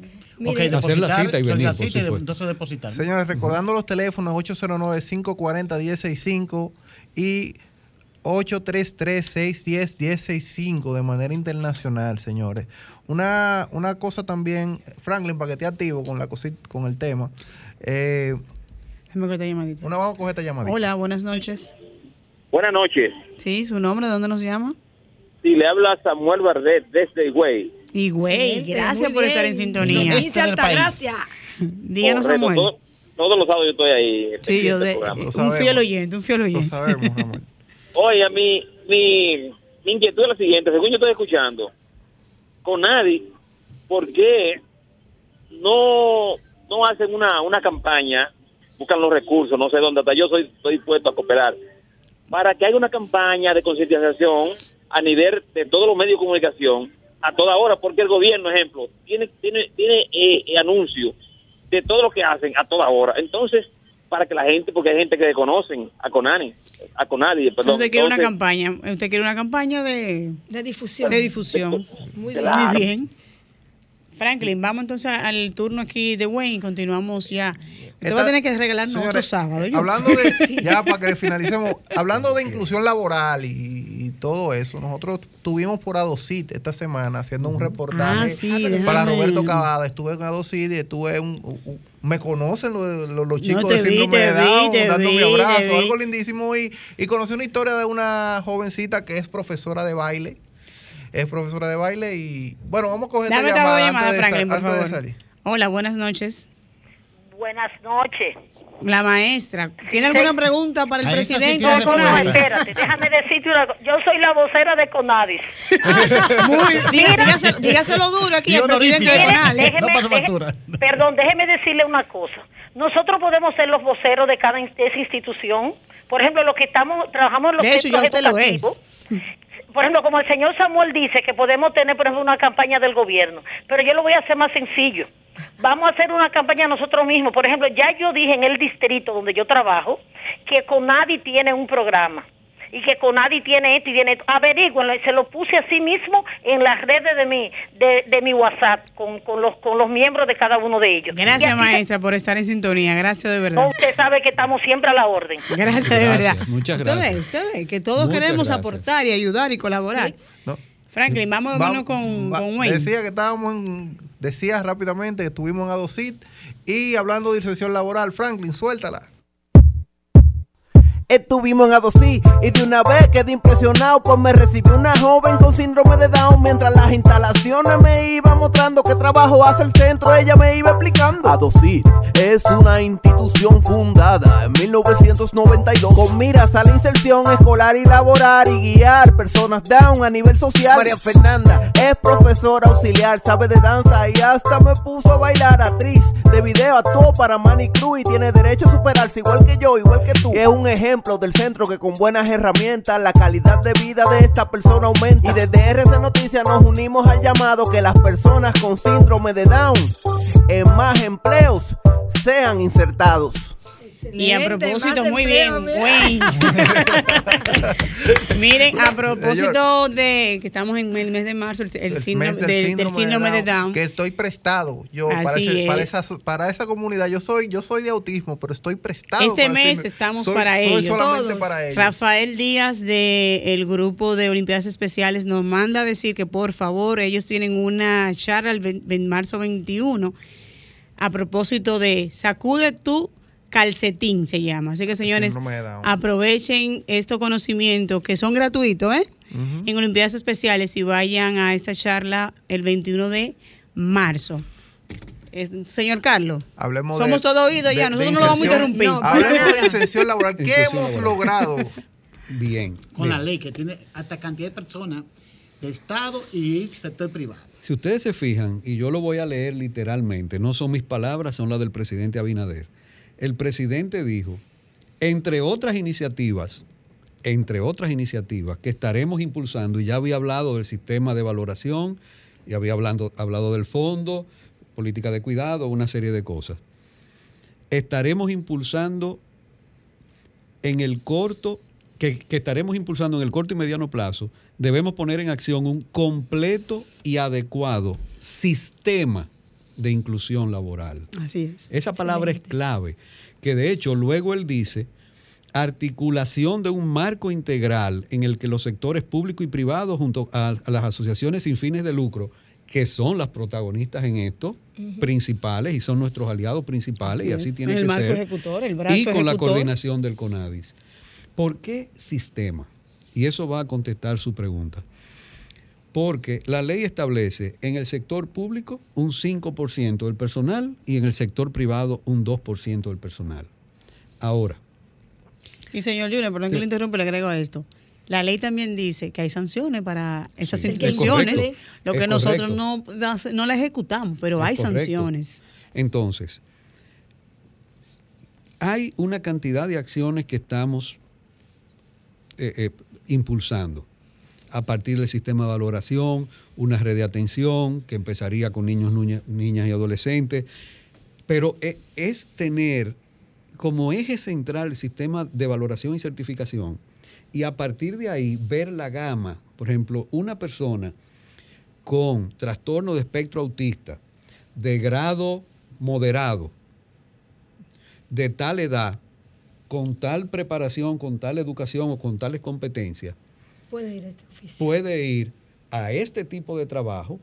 Hacer la cita y venir, la por cita y de- supuesto. entonces depositar. Señores, recordando los teléfonos 809-540-165 y 833-610-1065 de manera internacional, señores. Una, una cosa también, Franklin, para que esté activo con, la cosi- con el tema. eh, una vamos a coger esta llamadita. Hola, buenas noches. Buenas noches. Sí, su nombre, ¿de dónde nos llama? Sí, le habla Samuel Bardet desde Higüey. Y güey, Excelente, gracias por estar en sintonía. Este del país. Altagracia. Díganos, Correcto, Samuel. todo- todos los sábados yo estoy ahí. Sí, yo pendiente de. Lo un sabemos. fiel oyente, un fiel Lo oyente. sabemos, Ramón. Oye, a mí, mi, mi inquietud es la siguiente. Según yo estoy escuchando, con nadie, ¿por qué no, no hacen una, una campaña? Buscan los recursos, no sé dónde, hasta yo soy, estoy dispuesto a cooperar. Para que haya una campaña de concientización a nivel de todos los medios de comunicación a toda hora, porque el gobierno, ejemplo, tiene, tiene, tiene eh, eh, anuncios de todo lo que hacen a toda hora. Entonces, para que la gente, porque hay gente que desconocen a Conani, a Conadi, perdón. Entonces usted quiere una campaña, usted quiere una campaña de, De difusión. de difusión. Muy bien. Claro. Muy bien. Franklin, vamos entonces al turno aquí de Wayne y continuamos ya. Usted va a tener que regalarnos otro Señores, sábado. ¿yo? Hablando de, ya para que finalicemos, hablando de inclusión laboral y, y todo eso, nosotros tuvimos por Adocit esta semana haciendo un reportaje Ah, sí, para déjame- Roberto Cavada. Estuve en Adocit y estuve un, un- me conocen los, los- los chicos te de vi, síndrome te de vi, Down, dando mi vi, abrazo, vi. algo lindísimo y, y conocí una historia de una jovencita que es profesora de baile. Es profesora de baile y bueno, vamos a coger Dame esta llamada, llamada, antes de sa- Franklin, por antes de favor. salir. Hola, buenas noches. Buenas noches. La maestra, ¿tiene alguna pregunta para el Ahí está, sí, presidente de No, no, Conadis? espérate, déjame decirte una cosa. Yo soy la vocera de Conadis. Muy, dígaselo, dígaselo duro aquí al presidente de. Conadis. Déjeme- No factura. perdón, déjeme decirle una cosa. Nosotros podemos ser los voceros de cada de esa institución. Por ejemplo, los que estamos trabajamos en los De hecho, ya usted lo es. Por ejemplo, como el señor Samuel dice que podemos tener, por ejemplo, una campaña del gobierno, pero yo lo voy a hacer más sencillo. Vamos a hacer una campaña nosotros mismos. Por ejemplo, ya yo dije en el distrito donde yo trabajo que Conadi tiene un programa y que Conadi tiene esto y tiene esto. Averígüenlo, se lo puse así mismo en las redes de mi, de, de mi WhatsApp con, con, los, con los miembros de cada uno de ellos. Y Gracias, maestra, por estar en sintonía. Gracias de verdad. Usted sabe que estamos siempre a la orden. Gracias, de verdad. Muchas Usted gracias. ve, usted ve que todos Muchas queremos gracias. aportar y ayudar y colaborar. No. Franklin, vamos, vámonos con, Va- con Wayne. Decía que estábamos en, decía rápidamente que estuvimos en Adosit y hablando de inserción laboral, Franklin, suéltala. Estuvimos en Adosí y de una vez quedé impresionado pues me recibió una joven con síndrome de Down. Mientras las instalaciones me iba mostrando qué trabajo hace el centro ella me iba explicando. Adosí es una institución fundada en 1992 con miras a la inserción escolar y laboral y guiar personas down a nivel social. María Fernanda es profesora auxiliar sabe de danza y hasta me puso a bailar. Actriz de video actuó para Manny Cruz y tiene derecho a superarse igual que yo, igual que tú. Es un ejemplo del centro que con buenas herramientas la calidad de vida de esta persona aumenta. Y desde RC Noticias nos unimos al llamado que las personas con síndrome de Down en más empleos sean insertados. Y a propósito, muy empleo, bien. Wayne. Miren, a propósito de que estamos en el mes de marzo, el, el El síndrome, mes del, del síndrome de Down. Que estoy prestado yo para, Así ese- es. para, esa, para esa comunidad. Yo soy, yo soy de autismo, pero estoy prestado. Este para mes estamos soy- para soy ellos. solamente Todos. para ellos. Rafael Díaz del grupo de Olimpiadas Especiales nos manda a decir que por favor ellos tienen una charla el ve- en marzo 21 a propósito de sacude tu calcetín se llama. Así que señores, aprovechen estos conocimientos que son gratuitos, ¿eh? En Olimpiadas Especiales y vayan a esta charla el 21 de marzo. Es- señor Carlos, Hablemos de- somos todo oídos ya, nosotros no lo vamos a interrumpir. No, Hablemos de inserción laboral. ¿Qué hemos laboral. logrado? Bien. Con bien. la ley que tiene hasta cantidad de personas de Estado y sector privado. Si ustedes se fijan, y yo lo voy a leer literalmente, no son mis palabras, son las del presidente Abinader. El presidente dijo, entre otras iniciativas, entre otras iniciativas que estaremos impulsando, y ya había hablado del sistema de valoración, y había hablando, hablado del fondo, política de cuidado, una serie de cosas. Estaremos impulsando en el corto, que, que estaremos impulsando en el corto y mediano plazo, debemos poner en acción un completo y adecuado sistema de inclusión laboral. Así es. Esa palabra es clave, que de hecho luego él dice articulación de un marco integral en el que los sectores público y privado junto a, a las asociaciones sin fines de lucro, que son las protagonistas en esto, principales y son nuestros aliados principales y Así es. tiene El que marco ser. ejecutor, el brazo y con la coordinación del CONADIS. ¿Por qué sistema? Y eso va a contestar su pregunta. Porque la ley establece en el sector público un 5% del personal y en el sector privado un 2% del personal. Ahora, Y señor Junior, perdón que le interrumpa, le agrego a esto. La ley también dice que hay sanciones para esas Sí, es instituciones, correcto. lo que nosotros no, no la ejecutamos, pero Es hay correcto. sanciones. Entonces, hay una cantidad de acciones que estamos eh, eh, impulsando a partir del sistema de valoración, una red de atención que empezaría con niños, niñas y adolescentes, pero e- es tener como eje central el sistema de valoración y certificación y a partir de ahí ver la gama, por ejemplo, una persona con trastorno de espectro autista de grado moderado, de tal edad, con tal preparación, con tal educación o con tales competencias, Puede ir a este oficio. puede ir a este tipo de trabajo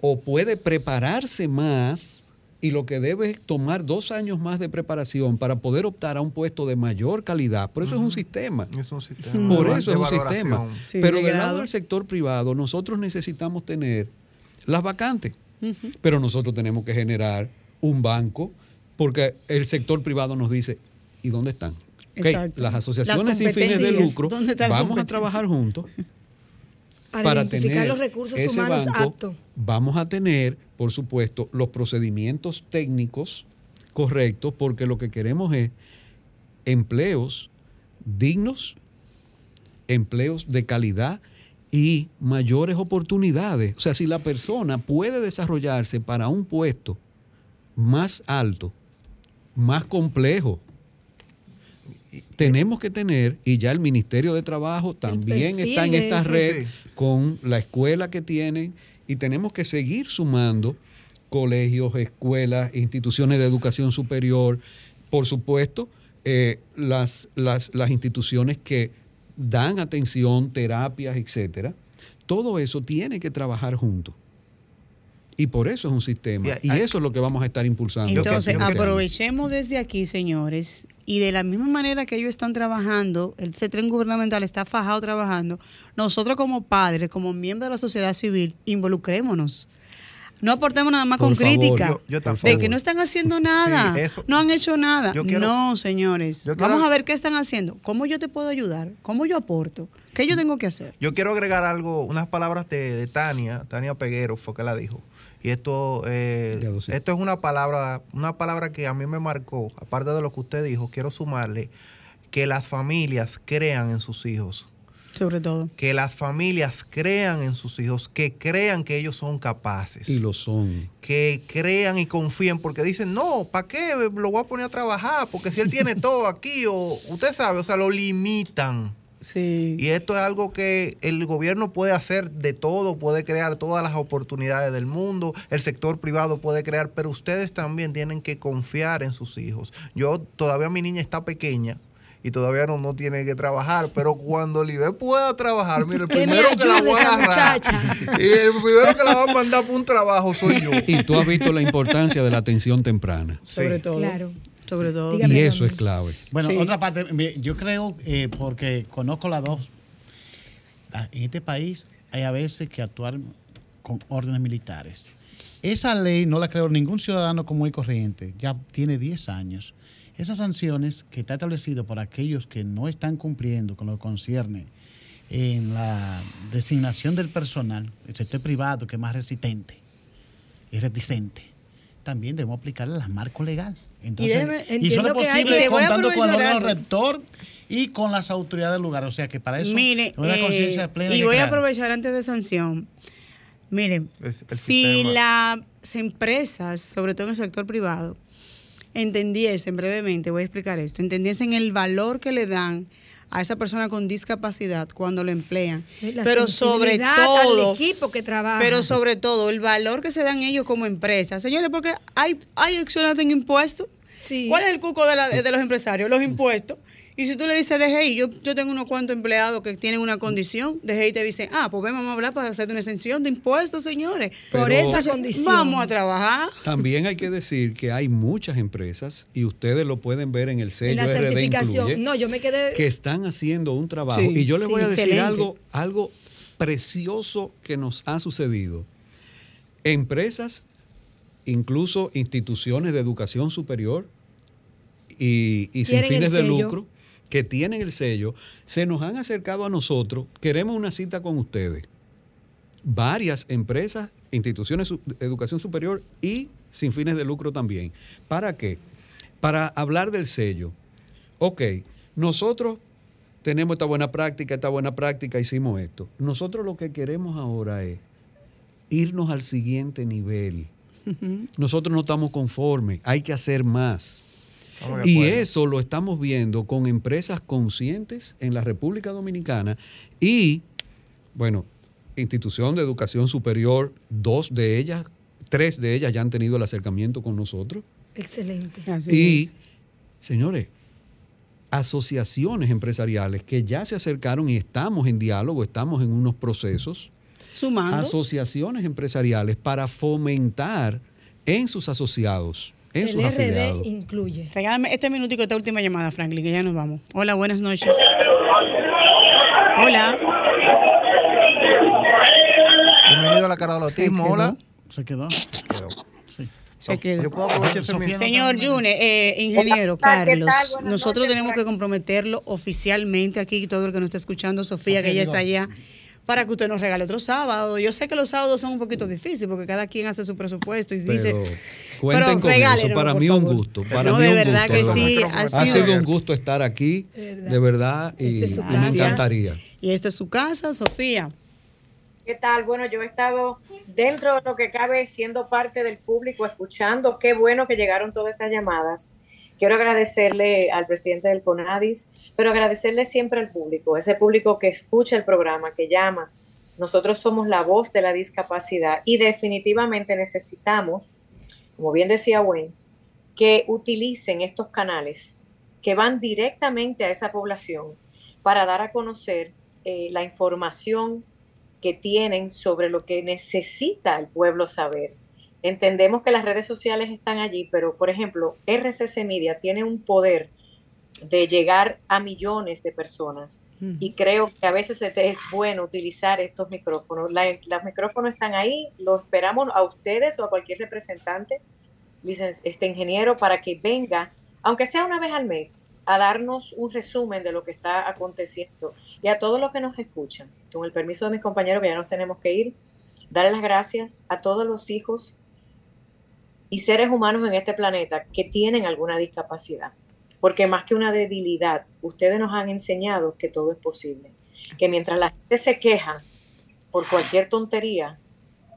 o puede prepararse más y lo que debe es tomar dos años más de preparación para poder optar a un puesto de mayor calidad. Por eso es un sistema. Es un sistema. Por eso es un sistema. Sí, Pero de del lado del sector privado, nosotros necesitamos tener las vacantes. Pero nosotros tenemos que generar un banco porque el sector privado nos dice, ¿y dónde están? Ok, Exacto. Las asociaciones Las sin fines de lucro, ¿dónde está la vamos a trabajar juntos Para, tener los recursos ese humanos banco, vamos a tener, por supuesto, los procedimientos técnicos correctos, porque lo que queremos es empleos dignos, empleos de calidad y mayores oportunidades. O sea, si la persona puede desarrollarse para un puesto más alto, más complejo, tenemos que tener, y ya el Ministerio de Trabajo también está en esta red con la escuela que tienen, y tenemos que seguir sumando colegios, escuelas, instituciones de educación superior, por supuesto, eh, las, las, las instituciones que dan atención, terapias, etcétera. Todo eso tiene que trabajar juntos. Y por eso es un sistema. Y eso es lo que vamos a estar impulsando. Entonces, aprovechemos desde aquí, señores, y de la misma manera que ellos están trabajando, el CETREN gubernamental está fajado trabajando, nosotros como padres, como miembros de la sociedad civil, involucrémonos. No aportemos nada más Por con favor. crítica Yo- yo de que no están haciendo nada, Sí, eso- no han hecho nada. Quiero- no, señores, quiero- vamos a ver qué están haciendo, cómo yo te puedo ayudar, cómo yo aporto, qué yo tengo que hacer. Yo quiero agregar algo, unas palabras de, de Tania, Tania Peguero fue que la dijo. Y esto, eh, esto es una palabra, una palabra que a mí me marcó, aparte de lo que usted dijo, quiero sumarle que las familias crean en sus hijos. Sobre todo. Que las familias crean en sus hijos, que crean que ellos son capaces. Y lo son. que crean y confíen, porque dicen, no, ¿para qué lo voy a poner a trabajar? Porque si él tiene todo aquí, o usted sabe, o sea, lo limitan. Sí. Y esto es algo que el gobierno puede hacer de todo, puede crear todas las oportunidades del mundo, el sector privado puede crear, pero ustedes también tienen que confiar en sus hijos. Yo todavía mi niña está pequeña y todavía no, no tiene que trabajar, pero cuando Oliver pueda trabajar, mire, el primero que la voy a agarrar y el primero que la va a mandar por un trabajo soy yo. Y tú has visto la importancia de la atención temprana. Sobre todo. Claro. Sobre todo. Y eso es clave. Bueno, Sí. otra parte, yo creo, eh, porque conozco las dos, ah, en este país hay a veces que actuar con órdenes militares. Esa ley no la creó ningún ciudadano común y corriente, ya tiene 10 años. Esas sanciones que está establecido por aquellos que no están cumpliendo con lo que concierne en la designación del personal, el sector privado que es más resistente y reticente, también debemos aplicarle las marcos legal. Entonces, déjeme- y posible y te voy a contando con el rector y con las autoridades del lugar. O sea que para eso Mire, una eh, conciencia plena. y voy a aprovechar antes de sanción. Miren, Es si las empresas, sobre todo en el sector privado, entendiesen brevemente, voy a explicar esto, entendiesen el valor que le dan a esa persona con discapacidad cuando lo emplean, La pero sobre todo, al equipo que trabaja. pero sobre todo el valor que se dan ellos como empresa. Señores, porque hay, hay acciones en impuestos. ¿Cuál es el cuco de, la- de los empresarios? Los impuestos. Y si tú le dices DGI, yo, yo tengo unos cuantos empleados que tienen una condición, DGI te dice, ah, pues ven, vamos a hablar para hacerte una exención de impuestos, señores. Por esta condición. Vamos a trabajar. También hay que decir que hay muchas empresas, y ustedes lo pueden ver en el en sello la RD certificación. Incluye, No, yo me quedé. que están haciendo un trabajo. Sí, y yo les sí, voy a decir excelente. algo, algo precioso que nos ha sucedido. Empresas, incluso instituciones de educación superior y, y sin fines de lucro, que tienen el sello, se nos han acercado a nosotros, queremos una cita con ustedes. Varias empresas, instituciones de educación superior y sin fines de lucro también. ¿Para qué? Para hablar del sello. Ok, nosotros tenemos esta buena práctica, esta buena práctica, hicimos esto. Nosotros lo que queremos ahora es irnos al siguiente nivel. Nosotros no estamos conformes, hay que hacer más. Y eso lo estamos viendo con empresas conscientes en la República Dominicana y, bueno, institución de educación superior, dos de ellas, tres de ellas ya han tenido el acercamiento con nosotros. Excelente. y, señores, asociaciones empresariales que ya se acercaron y estamos en diálogo, estamos en unos procesos Sumando. asociaciones empresariales para fomentar en sus asociados, en el sus RD afiliados. incluye. Regálame este minutico, esta última llamada, Franklin, que ya nos vamos. Hola, buenas noches. Hola. Bienvenido a la cara del autismo, quedó. hola. Se quedó. Se quedó. Yo puedo minuto. Señor Yune, eh, ingeniero ¿Qué tal? ¿Qué Carlos, nosotros noches tenemos que comprometerlo oficialmente aquí, todo el que nos está escuchando, Sofía, que ella está allá, para que usted nos regale otro sábado. Yo sé que los sábados son un poquito difíciles porque cada quien hace su presupuesto y dice... Pero cuenten con eso. Para mí un gusto. Para No, mí de un verdad gusto. que de sí, ha Ha sido- un gusto estar aquí, de verdad, y, Este y me encantaría. Y esta es su casa, Sofía. ¿Qué tal? Bueno, yo he estado dentro de lo que cabe siendo parte del público, escuchando. Qué bueno que llegaron todas esas llamadas. Quiero agradecerle al presidente del CONADIS, pero agradecerle siempre al público, ese público que escucha el programa, que llama. Nosotros somos la voz de la discapacidad y definitivamente necesitamos, como bien decía Wayne, que utilicen estos canales que van directamente a esa población para dar a conocer eh, la información que tienen sobre lo que necesita el pueblo saber. Entendemos que las redes sociales están allí, pero por ejemplo, RCC Media tiene un poder de llegar a millones de personas y creo que a veces es bueno utilizar estos micrófonos. los micrófonos están ahí, los esperamos a ustedes o a cualquier representante, este ingeniero, para que venga, aunque sea una vez al mes, a darnos un resumen de lo que está aconteciendo y a todos los que nos escuchan. Con el permiso de mis compañeros, que ya nos tenemos que ir, darle las gracias a todos los hijos y seres humanos en este planeta que tienen alguna discapacidad. Porque más que una debilidad, ustedes nos han enseñado que todo es posible. Que mientras la gente se queja por cualquier tontería,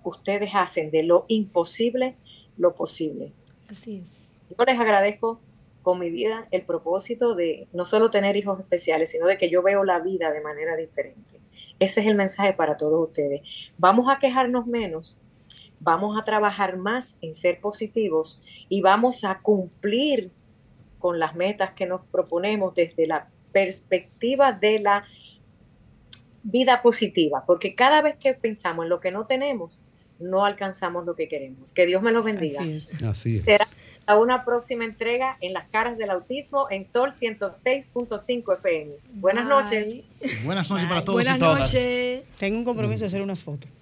ustedes hacen de lo imposible lo posible. Así es. Yo les agradezco con mi vida el propósito de no solo tener hijos especiales, sino de que yo veo la vida de manera diferente. Ese es el mensaje para todos ustedes. Vamos a quejarnos menos, vamos a trabajar más en ser positivos y vamos a cumplir con las metas que nos proponemos desde la perspectiva de la vida positiva, porque cada vez que pensamos en lo que no tenemos, no alcanzamos lo que queremos. Que Dios me lo bendiga. Así es. Así es. Será a una próxima entrega en las caras del autismo en Sol 106.5 FM. Buenas noches. Buenas noches para todos Buenas y todas. noches. Tengo un compromiso de hacer unas fotos.